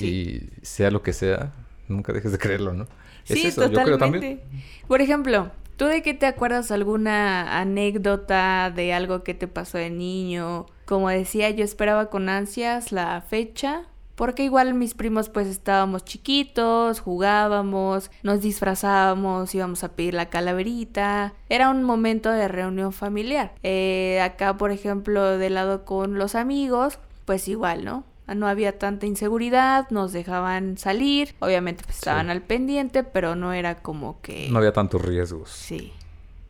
y, sea lo que sea, nunca dejes de creerlo, ¿no? sí, totalmente. yo creo también. Por ejemplo, ¿tú de qué te acuerdas alguna anécdota de algo que te pasó de niño? Como decía, yo esperaba con ansias la fecha porque igual mis primos pues estábamos chiquitos, jugábamos, nos disfrazábamos, íbamos a pedir la calaverita. Era un momento de reunión familiar. Eh, acá, por ejemplo, de lado con los amigos, pues igual, ¿no? No había tanta inseguridad, nos dejaban salir, obviamente pues, estaban al pendiente, pero no era como que... No había tantos riesgos. Sí.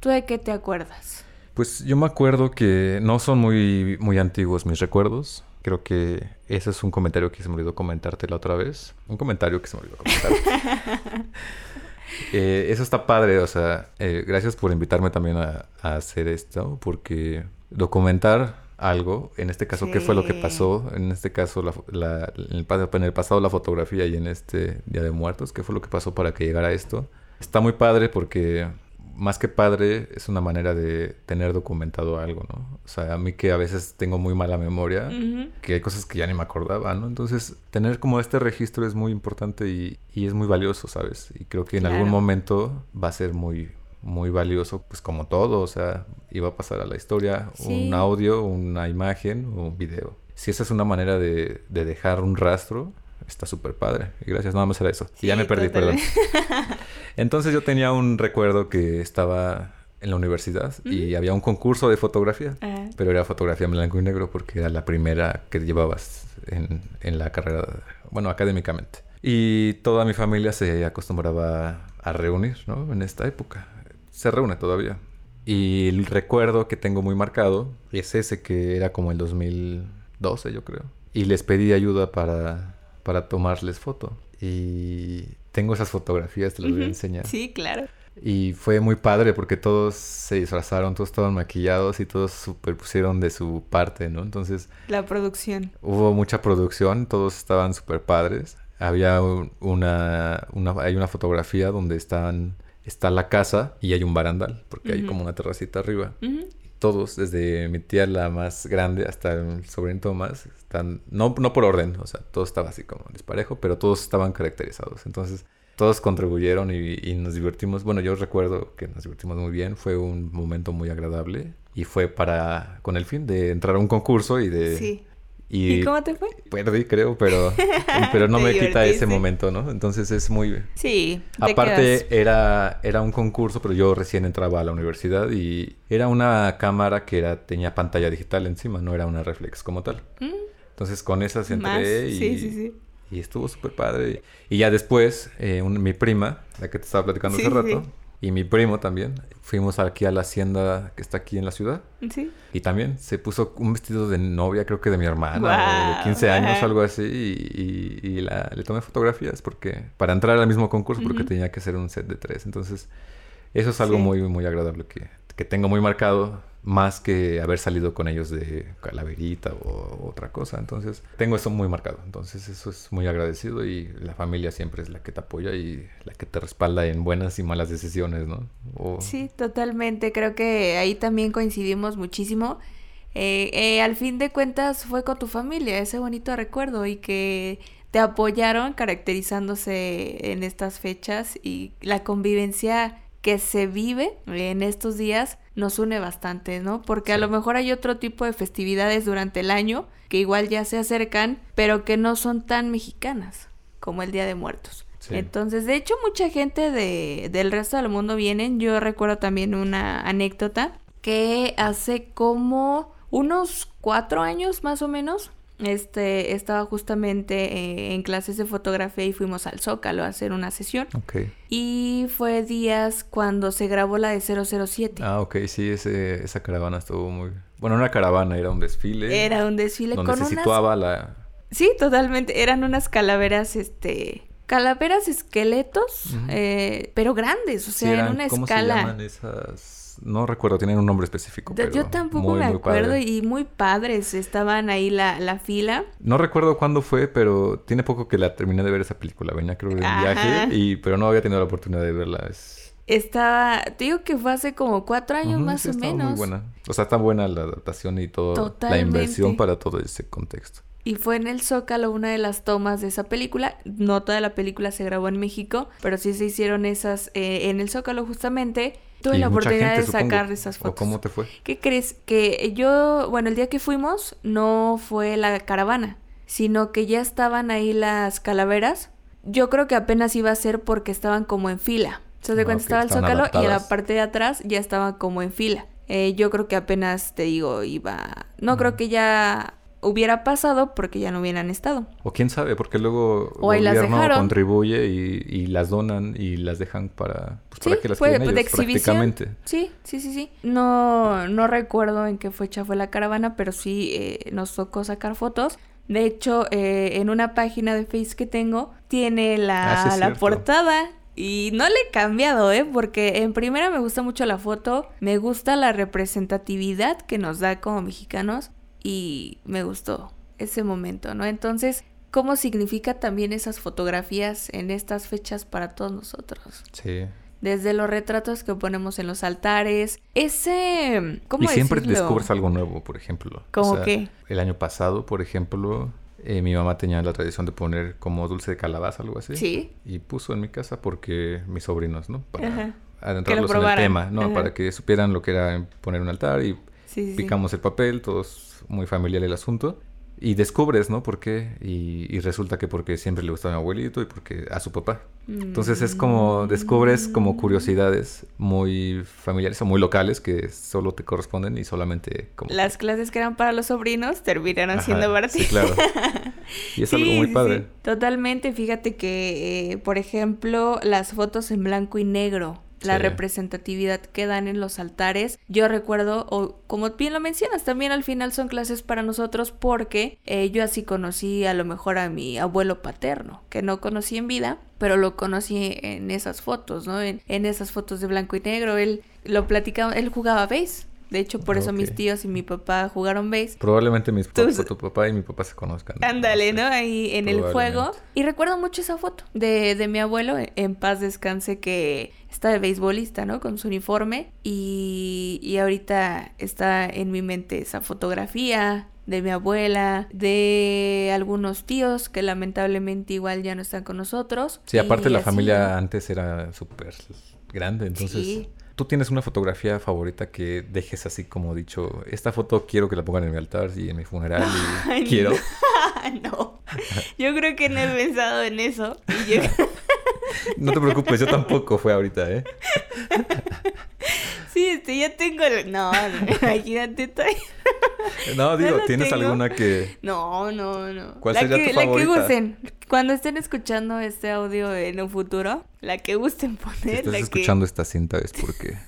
¿Tú de qué te acuerdas? Pues yo me acuerdo que no son muy, muy antiguos mis recuerdos. Creo que ese es un comentario que se me olvidó comentarte la otra vez. Un comentario que se me olvidó comentar. [laughs] Eh, eso está padre, o sea, eh, gracias por invitarme también a, hacer esto, porque documentar algo, en este caso, qué fue lo que pasó, en este caso, la, en, el, en, el, pasado la fotografía y en este Día de Muertos, qué fue lo que pasó para que llegara esto. Está muy padre porque más que padre, es una manera de tener documentado algo, ¿no? O sea, a mí que a veces tengo muy mala memoria, que hay cosas que ya ni me acordaba, ¿no? Entonces, tener como este registro es muy importante y, y es muy valioso, ¿sabes? Y creo que en algún momento va a ser muy, muy valioso, pues como todo, o sea, iba a pasar a la historia un audio, una imagen o un video. Si esa es una manera de, de dejar un rastro, está súper padre. Y gracias, nada más era eso. y ya me perdí, perdón. Entonces yo tenía un recuerdo que estaba en la universidad y había un concurso de fotografía, ah. pero era fotografía en blanco y negro porque era la primera que llevabas en, en la carrera, bueno, académicamente. Y toda mi familia se acostumbraba a reunir, ¿no? En esta época. Se reúne todavía. Y el recuerdo que tengo muy marcado es ese que era como el 2012, yo creo. Y les pedí ayuda para para tomarles foto. Y tengo esas fotografías, te las voy a enseñar. Sí, claro. Y fue muy padre porque todos se disfrazaron, todos estaban maquillados y todos superpusieron de su parte, ¿no? Entonces... La producción. Hubo mucha producción, todos estaban súper padres. Había una, una, Hay una fotografía donde están... Está la casa y hay un barandal, porque hay como una terracita arriba todos, desde mi tía la más grande hasta el sobrino Tomás, están, no, no por orden, o sea, todo estaba así como disparejo, pero todos estaban caracterizados. Entonces, todos contribuyeron y, y, nos divertimos. Bueno, yo recuerdo que nos divertimos muy bien, fue un momento muy agradable y fue para, con el fin de entrar a un concurso y de... Sí y, cómo te fue? Perdí, creo, pero, pero no [laughs] me quita ese momento, ¿no? Entonces es muy... Sí. Aparte era, era un concurso, pero yo recién entraba a la universidad y era una cámara que era, tenía pantalla digital encima, no era una reflex como tal. Mm. Entonces con esas entré y, sí, sí, sí. y estuvo súper padre. Y ya después, eh, mi prima, la que te estaba platicando hace rato, y mi primo también. Fuimos aquí a la hacienda que está aquí en la ciudad. Sí. Y también se puso un vestido de novia, creo que de mi hermana, de 15 años algo así. Y, la, le tomé fotografías porque para entrar al mismo concurso porque tenía que ser un set de tres. Entonces, eso es algo muy, muy agradable que, que tengo muy marcado más que haber salido con ellos de calaverita o otra cosa. Entonces, tengo eso muy marcado. Entonces, eso es muy agradecido y la familia siempre es la que te apoya y la que te respalda en buenas y malas decisiones, ¿no? Sí, totalmente. Creo que ahí también coincidimos muchísimo. Eh, eh, al fin de cuentas fue con tu familia ese bonito recuerdo y que te apoyaron caracterizándose en estas fechas y la convivencia que se vive en estos días nos une bastante, ¿no? Porque a lo mejor hay otro tipo de festividades durante el año que igual ya se acercan, pero que no son tan mexicanas como el Día de Muertos. Entonces, de hecho, mucha gente de, del resto del mundo vienen. Yo recuerdo también una anécdota que hace como unos cuatro años más o menos este, estaba justamente eh, en clases de fotografía y fuimos al Zócalo a hacer una sesión. Y fue días cuando se grabó la de 007. Ah, ok, sí, ese, esa caravana estuvo muy... Bueno, una caravana, era un desfile. Era un desfile donde se situaba la... Sí, totalmente. Eran unas calaveras, este... Calaveras esqueletos, eh, pero grandes, o sea, en una ¿cómo escala... Se llaman esas no recuerdo, tienen un nombre específico. Pero Yo tampoco me acuerdo y muy padres estaban ahí la, la, fila. No recuerdo cuándo fue, pero tiene poco que la terminé de ver esa película. Venía creo de viaje, y, pero no había tenido la oportunidad de verla. Estaba, te digo que fue hace como cuatro años más o menos. Muy buena. O sea, está buena la adaptación y todo, la inversión para todo ese contexto. Y fue en el Zócalo una de las tomas de esa película. No toda la película se grabó en México, pero sí se hicieron esas eh, en el Zócalo justamente. Tuve la oportunidad de sacar esas fotos. ¿Cómo te fue? ¿Qué crees? Que yo, bueno, el día que fuimos no fue la caravana, sino que ya estaban ahí las calaveras. Yo creo que apenas iba a ser porque estaban como en fila. Se de ah, cuenta estaba el Zócalo y en la parte de atrás ya estaban como en fila. Eh, yo creo que apenas, te digo, iba... No creo que ya hubiera pasado porque ya no hubieran estado. O quién sabe, porque luego el gobierno contribuye y, las donan y las dejan para, pues, para que las fue, ellos, de exhibición. Sí, sí, sí, sí. No, no recuerdo en qué fecha fue la caravana, pero sí eh, nos tocó sacar fotos. De hecho, eh, en una página de Face que tengo, tiene la, ah, la portada y no le he cambiado, ¿eh? Porque en primera me gusta mucho la foto, me gusta la representatividad que nos da como mexicanos y me gustó ese momento, ¿no? Entonces, ¿cómo significa también esas fotografías en estas fechas para todos nosotros? Sí. Desde los retratos que ponemos en los altares, ese... ¿cómo y siempre descubres algo nuevo, por ejemplo. ¿Cómo qué? El año pasado, por ejemplo, eh, mi mamá tenía la tradición de poner como dulce de calabaza, algo así. Sí. Y puso en mi casa porque mis sobrinos, ¿no? Para adentrarlos en el tema, ¿no? Para que supieran lo que era poner un altar y picamos el papel, todos muy familiar el asunto. Y descubres, ¿no? ¿Por qué? Y, resulta que porque siempre le gustaba a mi abuelito y porque a su papá. Entonces es como, descubres como curiosidades muy familiares o muy locales que solo te corresponden y solamente como... Las clases que eran para los sobrinos terminaron siendo para ti. Sí, claro. [laughs] Y es algo muy padre. Totalmente. Fíjate que, eh, por ejemplo, las fotos en blanco y negro la representatividad que dan en los altares. Yo recuerdo, o como bien lo mencionas, también al final son clases para nosotros porque eh, yo así conocí a lo mejor a mi abuelo paterno, que no conocí en vida, pero lo conocí en esas fotos, ¿no? En, en esas fotos de blanco y negro. Él lo platicaba, él jugaba base de hecho, por eso mis tíos y mi papá jugaron base. Probablemente mis tu papá y mi papá se conozcan. Ándale, ¿no? Ahí en el juego. Y recuerdo mucho esa foto de, de mi abuelo, en paz descanse, que está de beisbolista, ¿no? Con su uniforme. Y, y ahorita está en mi mente esa fotografía de mi abuela, de algunos tíos que lamentablemente igual ya no están con nosotros. Sí, aparte la familia antes era súper grande, entonces... Sí. ¿Tú tienes una fotografía favorita que dejes así como dicho, esta foto quiero que la pongan en mi altar y en mi funeral y [laughs] quiero? No. [laughs] yo creo que no he pensado en eso. [laughs] no te preocupes, yo tampoco fue ahorita, ¿eh? [laughs] Sí, este, ya tengo el... No, imagínate, no, digo, ¿tienes alguna que...? No, no, no. ¿Cuál sería tu favorita? La que gusten. Cuando estén escuchando este audio en un futuro, la que gusten poner. Si estás escuchando esta cinta es porque...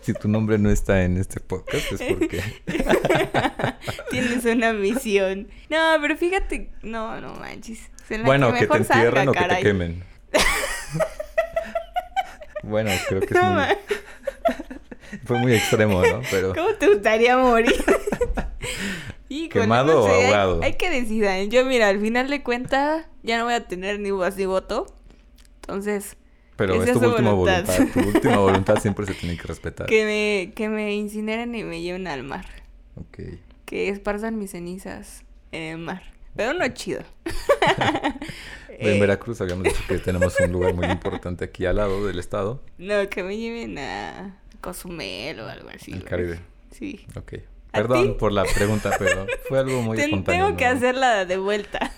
si tu nombre no está en este podcast es porque... [laughs] Tienes una misión. No, pero fíjate... No, no manches. bueno, que, te entierren o que te quemen. [laughs] bueno, creo que es muy... [laughs] Fue muy extremo, ¿no? Pero... ¿Cómo te gustaría morir? ¿Quemado o ahogado? Hay, que decidir. Yo, mira, al final de cuentas, ya no voy a tener ni voz ni voto. Entonces. Pero es tu última voluntad. Tu última [laughs] voluntad siempre se tiene que respetar. Que me, que me incineren y me lleven al mar. Ok. Que esparzan mis cenizas en el mar. Pero no chido. [laughs] en. Veracruz habíamos dicho que tenemos un lugar muy importante aquí al lado del estado. No, que me lleven a Cozumel o algo así. El Caribe. Sí. Ok. Perdón por la pregunta, pero fue algo muy espontáneo. Tengo que hacerla de vuelta.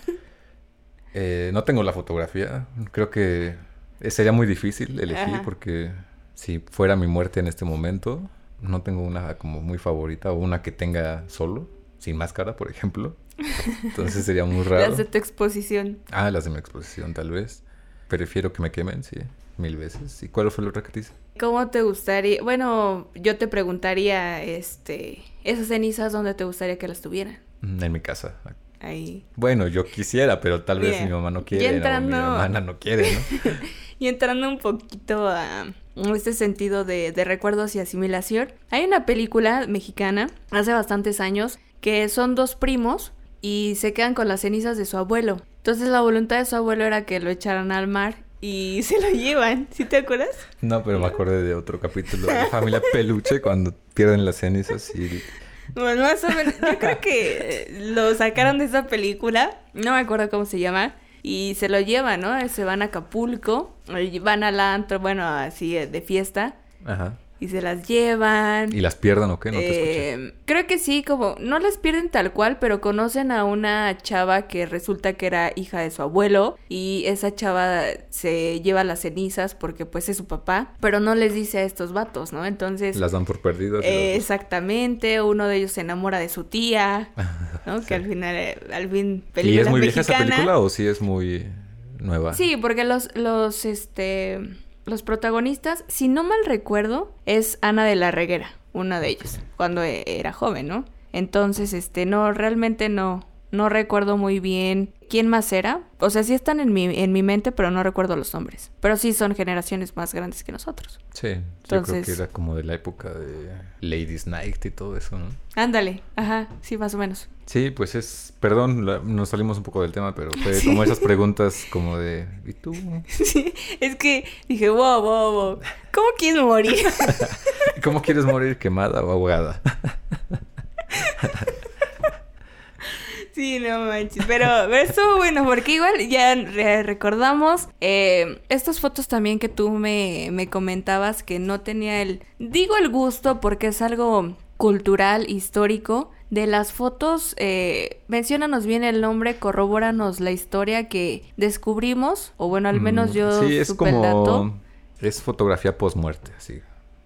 Eh, no tengo la fotografía. Creo que sería muy difícil elegir porque si fuera mi muerte en este momento, no tengo una como muy favorita o una que tenga solo, sin máscara, por ejemplo. Entonces sería muy [laughs] raro. Las de tu exposición. Ah, las de mi exposición, tal vez. Prefiero que me quemen, sí, mil veces. ¿Y cuál fue la otra que te hice? ¿Cómo te gustaría? Bueno, yo te preguntaría, este, esas cenizas, ¿dónde te gustaría que las tuvieran? Mm, en mi casa. Ahí. Bueno, yo quisiera, pero tal vez mi mamá no quiere, entrando... mi hermana no quiere, ¿no? [laughs] y entrando un poquito a este sentido de, de recuerdos y asimilación, hay una película mexicana hace bastantes años que son dos primos y se quedan con las cenizas de su abuelo. Entonces la voluntad de su abuelo era que lo echaran al mar y [laughs] se lo llevan, ¿sí te acuerdas? No, pero me acordé de otro capítulo de familia Peluche cuando pierden las cenizas y... Bueno, más o menos, yo creo que lo sacaron de esa película, no me acuerdo cómo se llama, y se lo llevan, ¿no? Se van a Acapulco, van al antro, bueno, así de fiesta. Ajá y se las llevan. ¿Y las pierdan o qué? No te eh, creo que sí, como no las pierden tal cual, pero conocen a una chava que resulta que era hija de su abuelo y esa chava se lleva las cenizas porque pues es su papá, pero no les dice a estos vatos, ¿no? Entonces... Las dan por perdidas. exactamente, uno de ellos se enamora de su tía, [laughs] ¿no? Que al final, eh, al fin, película ¿Y es muy vieja esa película o sí es muy nueva? Sí, porque los, los, este los protagonistas, si no mal recuerdo, es Ana de la Reguera, una de ellos, cuando e-, era joven, ¿no? Entonces, este, no, realmente no, no recuerdo muy bien quién más era. O sea, sí están en mi, en mi mente, pero no recuerdo los nombres. Pero sí son generaciones más grandes que nosotros. Sí, Entonces, yo creo que era como de la época de Ladies Night y todo eso, ¿no? Ándale, ajá, sí, más o menos. Sí, pues es, perdón, nos salimos un poco del tema, pero fue como esas [laughs] preguntas como de, ¿y tú? Sí, es que dije, wow, wow, wow, ¿cómo quieres morir? [laughs] ¿Cómo quieres morir quemada o ahogada? [laughs] Sí, no manches. Pero, pero estuvo bueno, porque igual ya recordamos eh, estas fotos también que tú me, me comentabas que no tenía el. Digo el gusto porque es algo cultural, histórico. De las fotos, eh, menciónanos bien el nombre, corrobóranos la historia que descubrimos, o bueno, al menos mm, yo sí, es como, Es fotografía post-muerte, así,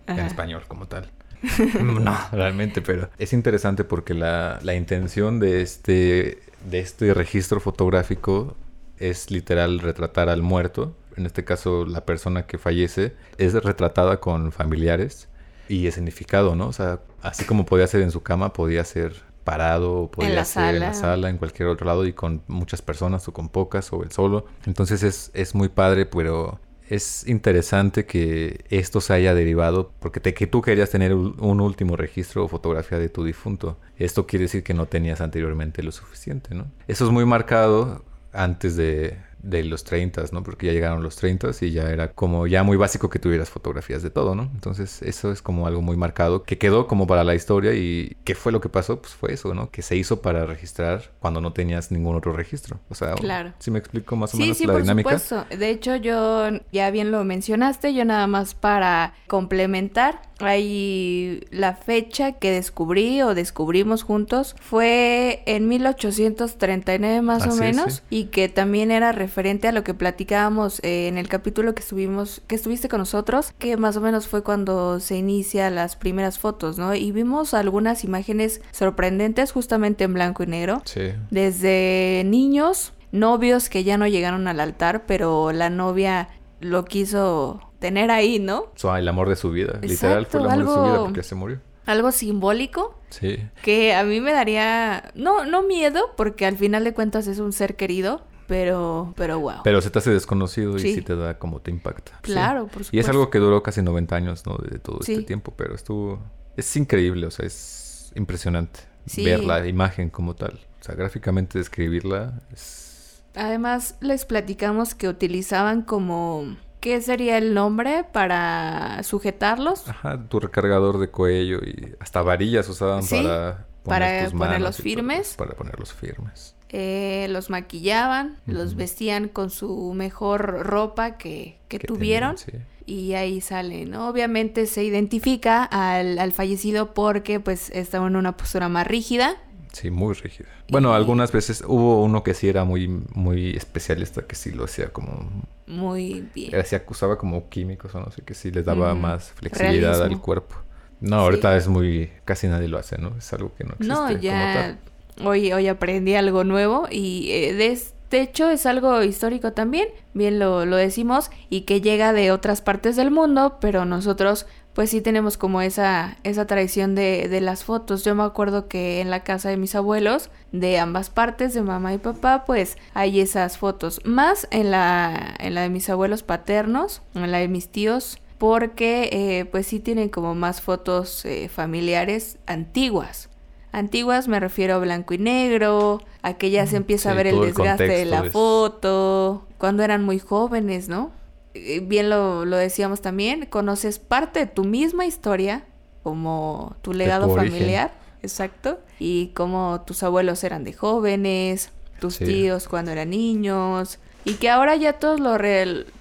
en español como tal. [laughs] no, realmente, pero es interesante porque la, la, intención de este, de este registro fotográfico es literal retratar al muerto. En este caso, la persona que fallece es retratada con familiares y significado, ¿no? O sea, así como podía ser en su cama, podía ser parado, podía ser en la sala, en cualquier otro lado y con muchas personas o con pocas o él solo. Entonces es, es muy padre, pero es interesante que esto se haya derivado porque que tú querías tener un último registro o fotografía de tu difunto. Esto quiere decir que no tenías anteriormente lo suficiente, ¿no? Eso es muy marcado antes de, de los 30, ¿no? Porque ya llegaron los 30 y ya era como ya muy básico que tuvieras fotografías de todo, ¿no? Entonces eso es como algo muy marcado que quedó como para la historia y ¿qué fue lo que pasó? Pues fue eso, ¿no? Que se hizo para registrar cuando no tenías ningún otro registro. O sea, claro. si me explico más o sí, menos sí, la por dinámica. Supuesto. De hecho, yo ya bien lo mencionaste, yo nada más para complementar Ahí la fecha que descubrí o descubrimos juntos fue en 1839 más o menos y que también era referente a lo que platicábamos eh, en el capítulo que estuvimos que estuviste con nosotros, que más o menos fue cuando se inicia las primeras fotos, ¿no? Y vimos algunas imágenes sorprendentes justamente en blanco y negro. Sí. Desde niños, novios que ya no llegaron al altar, pero la novia lo quiso tener ahí, ¿no? El amor de su vida. Literal fue el amor de su vida porque se murió. Algo simbólico. Sí. Que a mí me daría, no, no miedo, porque al final de cuentas es un ser querido, pero, pero wow. Pero se te hace desconocido y sí te da como te impacta. Claro, por supuesto. Y es algo que duró casi 90 años, ¿no? De todo este tiempo, pero estuvo, es increíble, o sea, es impresionante ver la imagen como tal. O sea, gráficamente describirla es... Además, les platicamos que utilizaban como ¿Qué sería el nombre para sujetarlos? Ajá, tu recargador de cuello y hasta varillas usaban para para ponerlos firmes. para ponerlos firmes. Eh, los maquillaban, los vestían con su mejor ropa que, que, tuvieron. Y ahí sale, ¿no? Obviamente se identifica al, al, fallecido porque pues estaba en una postura más rígida Sí, muy rígida. Bueno, algunas veces hubo uno que sí era muy, muy especialista, que sí lo hacía como... Muy bien. Se acusaba como químicos o no sé, que sí les daba más flexibilidad al cuerpo. No, ahorita es muy... Casi nadie lo hace, ¿no? Es algo que no existe No, ya... Hoy, hoy aprendí algo nuevo y eh, de hecho es algo histórico también, bien lo, lo decimos, y que llega de otras partes del mundo, pero nosotros pues sí tenemos como esa, esa tradición de, de, las fotos. Yo me acuerdo que en la casa de mis abuelos, de ambas partes, de mamá y papá, pues hay esas fotos. Más en la, en la de mis abuelos paternos, en la de mis tíos, porque eh, pues sí tienen como más fotos eh, familiares antiguas. Antiguas me refiero a blanco y negro, a que ya se empieza a ver el desgaste de la foto, cuando eran muy jóvenes, ¿no? Eh, bien lo, decíamos también, conoces parte de tu misma historia, como tu legado familiar, exacto, y como tus abuelos eran de jóvenes, tus tíos cuando eran niños, y que ahora ya todos lo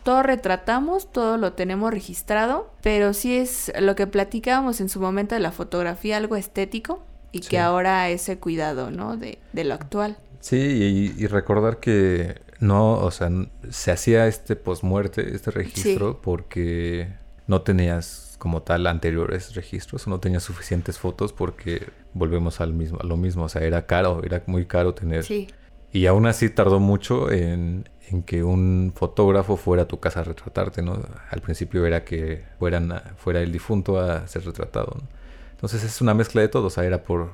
todo retratamos, todo lo tenemos registrado, pero sí es lo que platicábamos en su momento de la fotografía, algo estético, y que ahora ese cuidado, ¿no? De, de lo actual. Sí, y, recordar que no, o sea, se hacía este postmuerte, este registro, porque no tenías como tal anteriores registros, no tenías suficientes fotos porque volvemos al mismo, a lo mismo, o sea, era caro, era muy caro tener. Sí. Y aún así tardó mucho en, en que un fotógrafo fuera a tu casa a retratarte, ¿no? Al principio era que fueran fuera el difunto a ser retratado, ¿no? Entonces es una mezcla de todo, o sea, era por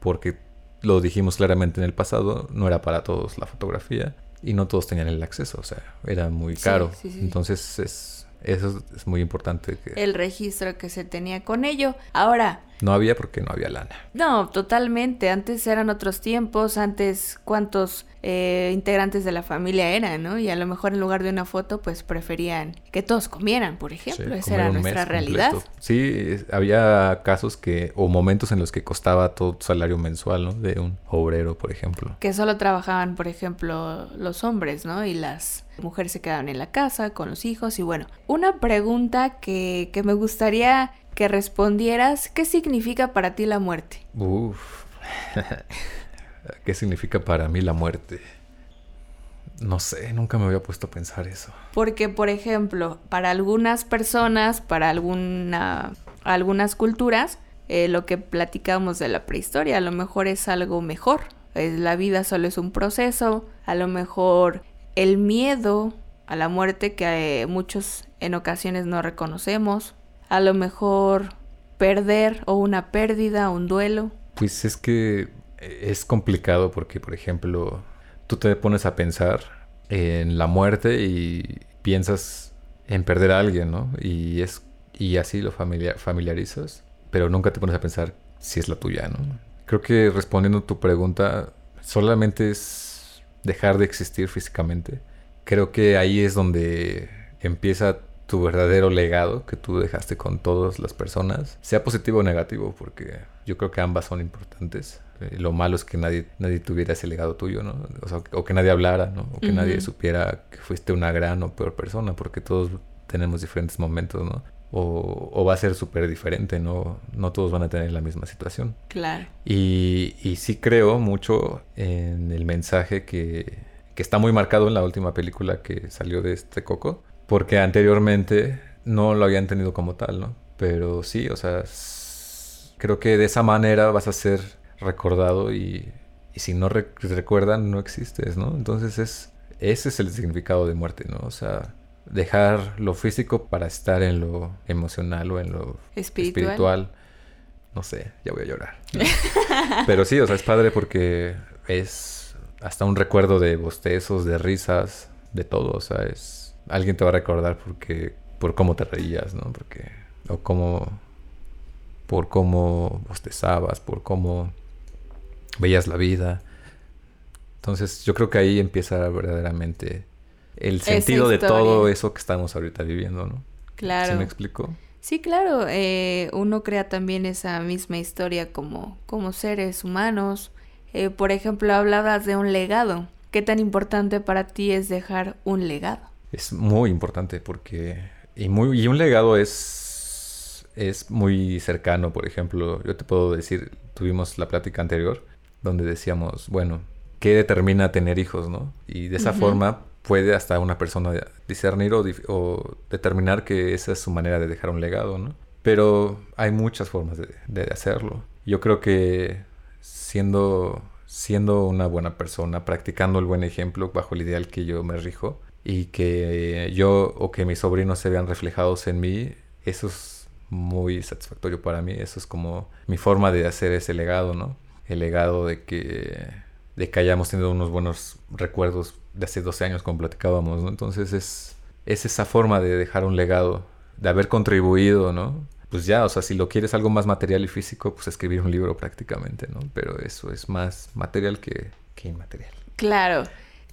porque lo dijimos claramente en el pasado, no era para todos la fotografía y no todos tenían el acceso, o sea, era muy caro. Entonces es, eso es muy importante. Que... El registro que se tenía con ello. Ahora, no había porque no había lana. No, totalmente. Antes eran otros tiempos, antes cuántos eh, integrantes de la familia eran, ¿no? Y a lo mejor en lugar de una foto, pues preferían que todos comieran, por ejemplo. Esa era nuestra realidad. Sí, había casos que, o momentos en los que costaba todo tu salario mensual, ¿no? De un obrero, por ejemplo. Que solo trabajaban, por ejemplo, los hombres, ¿no? Y las mujeres se quedaban en la casa con los hijos. Y bueno, una pregunta que, que me gustaría que respondieras qué significa para ti la muerte. Uf. [laughs] ¿Qué significa para mí la muerte? No sé, nunca me había puesto a pensar eso. Porque, por ejemplo, para algunas personas, para alguna, algunas culturas, eh, lo que platicamos de la prehistoria a lo mejor es algo mejor. la vida solo es un proceso. A lo mejor el miedo a la muerte que eh, muchos en ocasiones no reconocemos a lo mejor perder o una pérdida, un duelo? Pues es que es complicado porque, por ejemplo, tú te pones a pensar en la muerte y piensas en perder a alguien, ¿no? Y es y así lo familiarizas, pero nunca te pones a pensar si es la tuya, ¿no? Creo que respondiendo a tu pregunta, solamente es dejar de existir físicamente. Creo que ahí es donde empieza tu verdadero legado que tú dejaste con todas las personas, sea positivo o negativo, porque yo creo que ambas son importantes. Eh, lo malo es que nadie, nadie tuviera ese legado tuyo, ¿no? O, sea, o que nadie hablara, ¿no? O que nadie supiera que fuiste una gran o peor persona, porque todos tenemos diferentes momentos, ¿no? o, va a ser súper diferente, ¿no? No todos van a tener la misma situación. Claro. Y, y sí creo mucho en el mensaje que, que está muy marcado en la última película que salió de este Coco, porque anteriormente no lo habían tenido como tal, ¿no? Pero sí, o sea, creo que de esa manera vas a ser recordado y, y si no recuerdan, no existes, ¿no? Entonces es, ese es el significado de muerte, ¿no? O sea, dejar lo físico para estar en lo emocional o en lo espiritual. No sé, ya voy a llorar. [laughs] Pero sí, o sea, es padre porque es hasta un recuerdo de bostezos, de risas, de todo. O sea, es alguien te va a recordar porque por cómo te reías, ¿no? Porque o cómo por cómo bostezabas, por cómo veías la vida. Entonces, yo creo que ahí empieza verdaderamente el sentido de todo eso que estamos ahorita viviendo, ¿no? Claro. ¿Sí me explico? Sí, claro. Eh, uno crea también esa misma historia como, como seres humanos. Eh, por ejemplo, hablabas de un legado. ¿Qué tan importante para ti es dejar un legado? Es muy importante porque... Y, muy, y un legado es, es muy cercano, por ejemplo. Yo te puedo decir, tuvimos la plática anterior donde decíamos, bueno, ¿qué determina tener hijos, no? Y de esa forma puede hasta una persona discernir o, determinar que esa es su manera de dejar un legado, ¿no? Pero hay muchas formas de, hacerlo. Yo creo que siendo, siendo una buena persona, practicando el buen ejemplo bajo el ideal que yo me rijo y que yo o que mis sobrinos se vean reflejados en mí, eso es muy satisfactorio para mí. Eso es como mi forma de hacer ese legado, ¿no? El legado de que, de que hayamos tenido unos buenos recuerdos de hace 12 años como platicábamos, ¿no? Entonces es, es esa forma de dejar un legado, de haber contribuido, ¿no? Pues ya, o sea, si lo quieres algo más material y físico, pues escribir un libro prácticamente, ¿no? Pero eso es más material que, que inmaterial. Claro,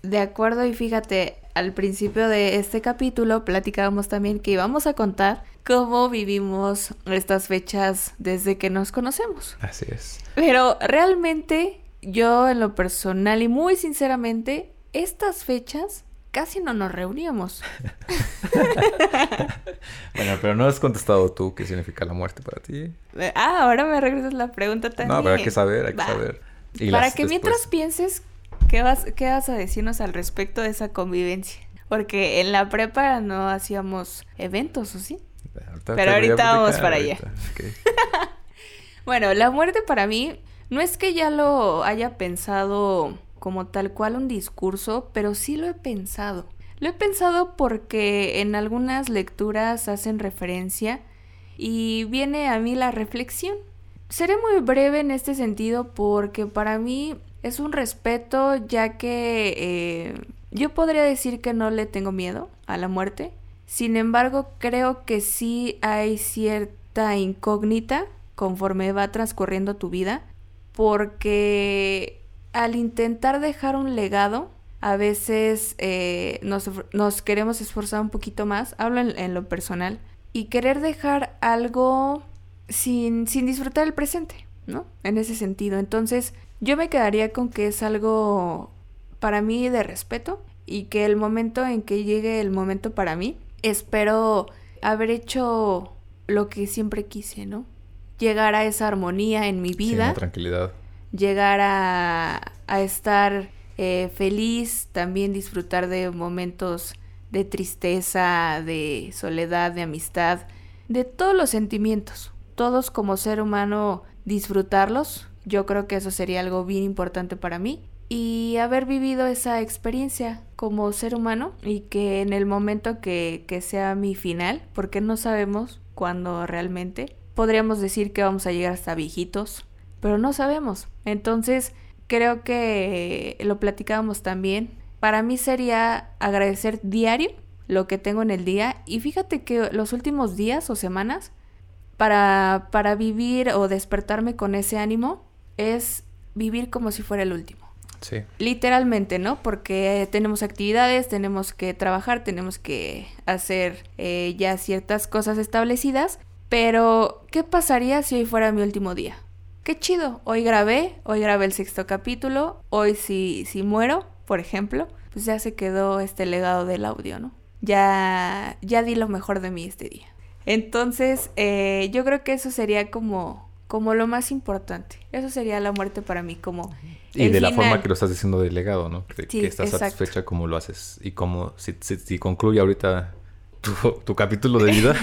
de acuerdo y fíjate, al principio de este capítulo platicábamos también que íbamos a contar cómo vivimos estas fechas desde que nos conocemos. Así es. Pero realmente yo en lo personal y muy sinceramente estas fechas casi no nos reuníamos. [laughs] bueno, pero no has contestado tú qué significa la muerte para ti. Ah, ahora me regresas la pregunta también. No, pero hay que saber, hay que saber. para que mientras pienses, ¿qué vas, ¿qué vas a decirnos al respecto de esa convivencia? Porque en la prepa no hacíamos eventos, ¿o sí? pero ahorita vamos para allá. [laughs] bueno, la muerte para mí no es que ya lo haya pensado como tal cual un discurso, pero sí lo he pensado. Lo he pensado porque en algunas lecturas hacen referencia y viene a mí la reflexión. Seré muy breve en este sentido porque para mí es un respeto ya que eh, yo podría decir que no le tengo miedo a la muerte. Sin embargo, creo que sí hay cierta incógnita conforme va transcurriendo tu vida porque al intentar dejar un legado, a veces eh, nos, queremos esforzar un poquito más, hablo en, lo personal, y querer dejar algo sin, sin disfrutar el presente, ¿no? En ese sentido. Entonces, yo me quedaría con que es algo para mí de respeto y que el momento en que llegue el momento para mí, espero haber hecho lo que siempre quise, ¿no? Llegar a esa armonía en mi vida. Sí, tranquilidad llegar a, estar eh, feliz, también disfrutar de momentos de tristeza, de soledad, de amistad, de todos los sentimientos, todos como ser humano disfrutarlos. Yo creo que eso sería algo bien importante para mí y haber vivido esa experiencia como ser humano y que en el momento que, que sea mi final, porque no sabemos cuándo realmente, podríamos decir que vamos a llegar hasta viejitos, pero no sabemos. Entonces, creo que lo platicábamos también. Para mí sería agradecer diario lo que tengo en el día y fíjate que los últimos días o semanas para, para vivir o despertarme con ese ánimo es vivir como si fuera el último. Sí. Literalmente, ¿no? Porque tenemos actividades, tenemos que trabajar, tenemos que hacer eh, ya ciertas cosas establecidas, pero ¿qué pasaría si hoy fuera mi último día? qué chido, hoy grabé, hoy grabé el sexto capítulo, hoy si, si muero, por ejemplo, pues ya se quedó este legado del audio, ¿no? Ya, ya di lo mejor de mí este día. Entonces, eh, yo creo que eso sería como, como lo más importante. Eso sería la muerte para mí, como... Y de la forma que lo estás diciendo de legado, ¿no? Que, estás satisfecha como lo haces. Y como, si, si, concluye ahorita tu, tu, capítulo de vida,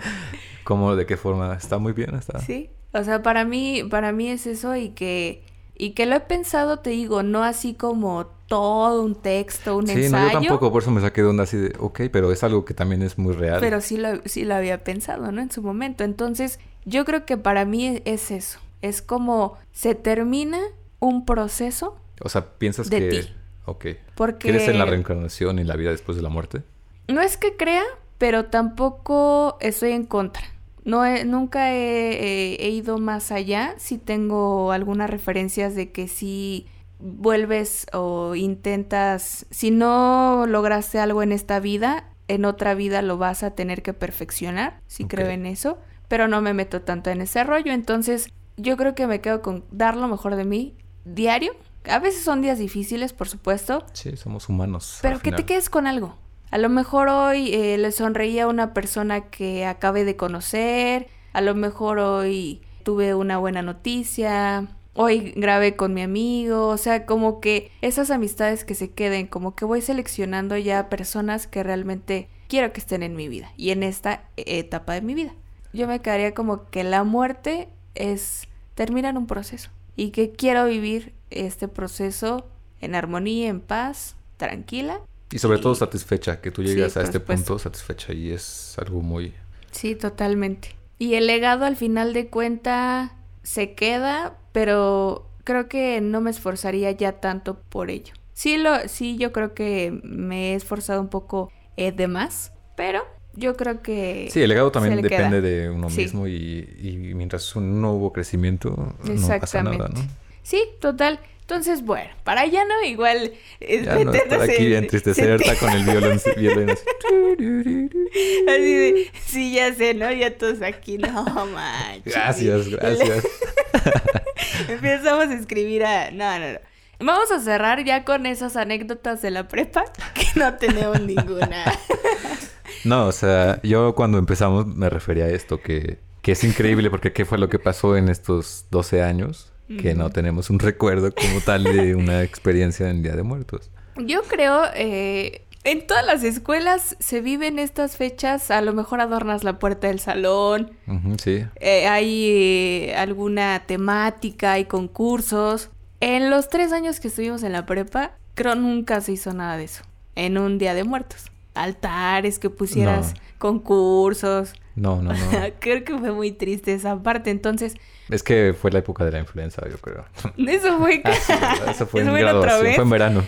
[laughs] ¿cómo, de qué forma? Está muy bien, está... Sí, o sea, para mí, para mí es eso y que... Y que lo he pensado, te digo, no así como todo un texto, un ensayo. Sí, no, yo tampoco, por eso me saqué de onda así de, ok, pero es algo que también es muy real. Pero sí lo, sí lo había pensado, ¿no? En su momento. Entonces, yo creo que para mí es eso. Es como se termina un proceso. O sea, piensas de que... Ti. Ok. Porque... ¿Crees en la reencarnación y la vida después de la muerte? No es que crea, pero tampoco estoy en contra. No nunca he, he, ido más allá. Sí tengo algunas referencias de que sí vuelves o intentas, si no lograste algo en esta vida, en otra vida lo vas a tener que perfeccionar, si creo en eso, pero no me meto tanto en ese rollo, entonces yo creo que me quedo con dar lo mejor de mí diario. A veces son días difíciles, por supuesto. Sí, somos humanos. Pero que te quedes con algo. A lo mejor hoy eh, le sonreía a una persona que acabe de conocer, a lo mejor hoy tuve una buena noticia, hoy grabé con mi amigo, o sea, como que esas amistades que se queden, como que voy seleccionando ya personas que realmente quiero que estén en mi vida y en esta etapa de mi vida. Yo me quedaría como que la muerte es terminar un proceso y que quiero vivir este proceso en armonía, en paz, tranquila. Y sobre todo satisfecha, que tú llegas a este punto satisfecha y es algo muy... Sí, totalmente. Y el legado al final de cuenta se queda, pero creo que no me esforzaría ya tanto por ello. Sí, lo, sí yo creo que me he esforzado un poco eh, de más, pero yo creo que... Sí, el legado también depende de uno mismo y, mientras no hubo crecimiento, no pasa nada, ¿no? Sí, total. Entonces, bueno, para allá no, igual eh, ya no estar aquí en, entristecerta con el violón, [laughs] violón así. así de, sí, ya sé, ¿no? Ya todos aquí, no [laughs] manches. Gracias, gracias. [laughs] Empezamos a escribir a... No, no, no. Vamos a cerrar ya con esas anécdotas de la prepa, que no tenemos ninguna. No, o sea, yo cuando empezamos me refería a esto, que, que es increíble porque qué fue lo que pasó en estos 12 años que no tenemos un recuerdo como tal de una experiencia en Día de Muertos. Yo creo, eh, en todas las escuelas se viven estas fechas, a lo mejor adornas la puerta del salón, sí. Eh, hay eh, alguna temática, hay concursos. En los tres años que estuvimos en la prepa, creo nunca se hizo nada de eso, en un Día de Muertos. Altares, que pusieras concursos. No, no, no. [laughs] creo que fue muy triste esa parte, entonces... Es que fue la época de la influenza, yo creo. [laughs] Eso fue... [laughs] Ah, eso fue en fue en verano.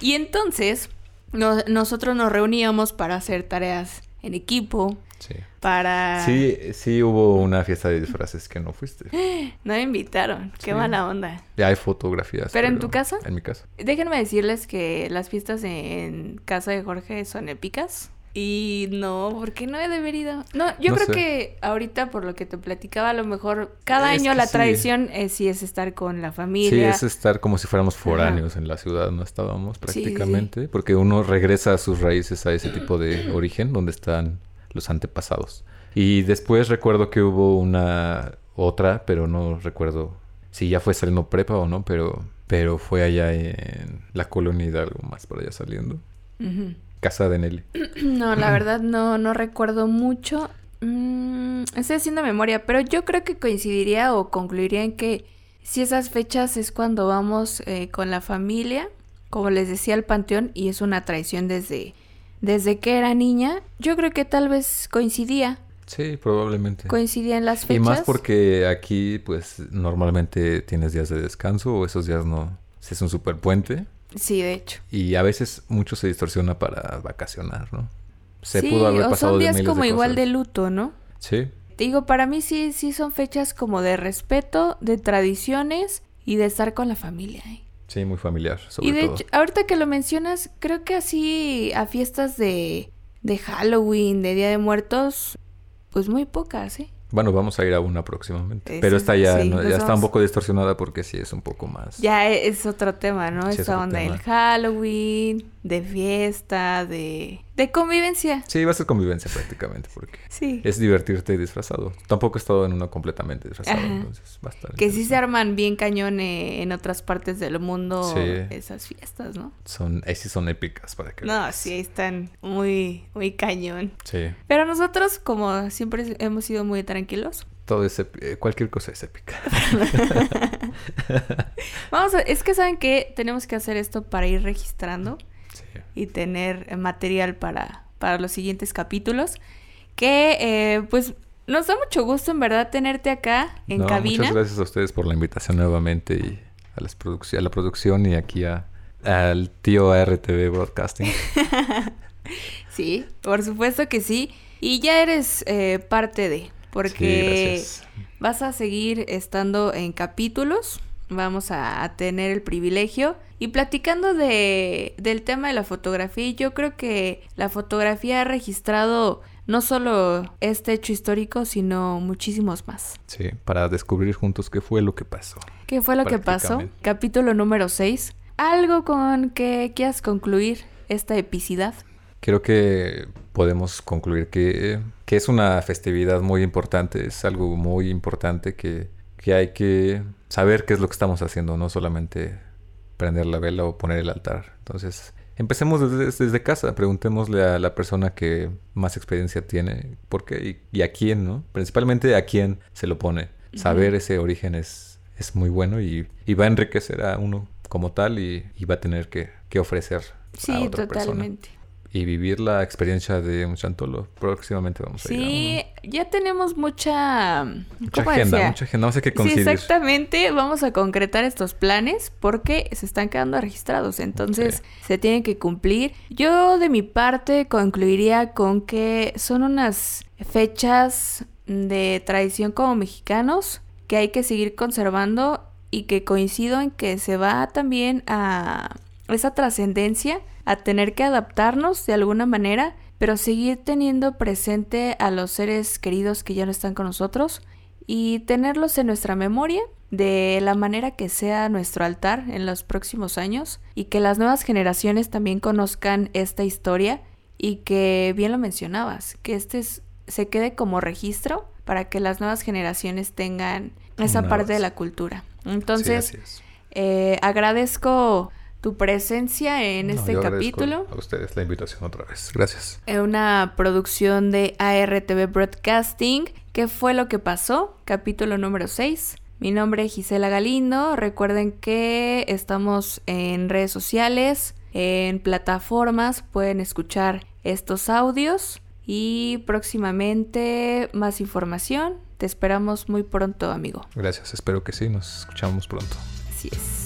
y entonces, nosotros nos reuníamos para hacer tareas en equipo. Sí. Para... Sí, sí hubo una fiesta de disfraces que no fuiste. [gasps] No me invitaron. Qué mala onda. Ya hay fotografías. ¿Pero, en tu casa? En mi casa. Déjenme decirles que las fiestas en casa de Jorge son épicas. Y no, porque no he debido. No, yo creo que ahorita por lo que te platicaba, a lo mejor cada año la tradición es, sí es estar con la familia. Sí, es estar como si fuéramos foráneos en la ciudad, no estábamos prácticamente, porque uno regresa a sus raíces a ese tipo de origen donde están los antepasados. Y después recuerdo que hubo una otra, pero no recuerdo si ya fue saliendo prepa o no, pero pero fue allá en la colonia algo más por allá saliendo. Casa de Nelly. [clears throat] No, la [clears throat] verdad no, no recuerdo mucho. Mm, estoy haciendo memoria, pero yo creo que coincidiría o concluiría en que si esas fechas es cuando vamos eh, con la familia, como les decía, al panteón, y es una tradición desde, desde que era niña, yo creo que tal vez coincidía. Sí, probablemente. Coincidía en las fechas. Y más porque aquí, pues, normalmente tienes días de descanso o esos días no. Si es un super puente. Sí, de hecho. Y a veces mucho se distorsiona para vacacionar, ¿no? Se pudo haber pasado son días como igual de luto, ¿no? Sí. Digo, para mí sí, sí son fechas como de respeto, de tradiciones y de estar con la familia. ¿eh? Sí, muy familiar, sobre y de Hecho, ahorita que lo mencionas, creo que así a fiestas de, de Halloween, de Día de Muertos, pues muy pocas, ¿eh? Bueno, vamos a ir a una próximamente. Pero esta ya, ya está un poco distorsionada porque sí es un poco más. Ya es otro tema, ¿no? Esta onda del Halloween, de fiesta, de, de convivencia. Sí, va a ser convivencia prácticamente, porque sí. es divertirte disfrazado. Tampoco he estado en uno completamente disfrazado, entonces va a estar. Que sí se arman bien cañón eh, en otras partes del mundo esas fiestas, ¿no? Son, ahí sí son épicas para que. No, sí, están muy, muy cañón. Sí. Pero nosotros, como siempre hemos sido muy tranquilos, todo es eh, cualquier cosa es épica. [laughs] [laughs] Vamos a, es que saben que tenemos que hacer esto para ir registrando y tener material para, para los siguientes capítulos. Que eh, pues nos da mucho gusto en verdad tenerte acá en cabina. Muchas gracias a ustedes por la invitación nuevamente y a, las a la producción y aquí a, al tío RTV Broadcasting. [laughs] sí, por supuesto que sí. Y ya eres eh, parte de porque vas a seguir estando en capítulos, vamos a, tener el privilegio. Y platicando de, del tema de la fotografía, yo creo que la fotografía ha registrado no solo este hecho histórico, sino muchísimos más. Sí, para descubrir juntos qué fue lo que pasó. ¿Qué fue lo que pasó? Capítulo número 6. ¿Algo con que quieras concluir esta epicidad? Creo que podemos concluir que, es una festividad muy importante, es algo muy importante que, hay que saber qué es lo que estamos haciendo, no solamente prender la vela o poner el altar. Entonces, empecemos desde, casa, preguntémosle a la persona que más experiencia tiene por qué y, a quién, ¿no? Principalmente a quién se lo pone. Saber ese origen es, es muy bueno y, va a enriquecer a uno como tal y, va a tener que, ofrecer a otra totalmente y vivir la experiencia de un chantolo. Próximamente vamos a ir. Sí, ya tenemos mucha... Mucha agenda, mucha agenda. No sé qué Sí, exactamente. Vamos a concretar estos planes porque se están quedando registrados. Entonces, se tienen que cumplir. Yo, de mi parte, concluiría con que son unas fechas de tradición como mexicanos que hay que seguir conservando y que coincido en que se va también a esa trascendencia a tener que adaptarnos de alguna manera, pero seguir teniendo presente a los seres queridos que ya no están con nosotros y tenerlos en nuestra memoria de la manera que sea nuestro altar en los próximos años y que las nuevas generaciones también conozcan esta historia y que bien lo mencionabas, que este se quede como registro para que las nuevas generaciones tengan esa parte de la cultura. Entonces, eh, agradezco tu presencia en este capítulo. A ustedes la invitación otra vez. Gracias. Una producción de ARTV Broadcasting. ¿Qué fue lo que pasó? Capítulo número 6. Mi nombre es Gisela Galindo. Recuerden que estamos en redes sociales, en plataformas. Pueden escuchar estos audios. Y próximamente más información. Te esperamos muy pronto, amigo. Gracias, espero que sí. Nos escuchamos pronto. Así es.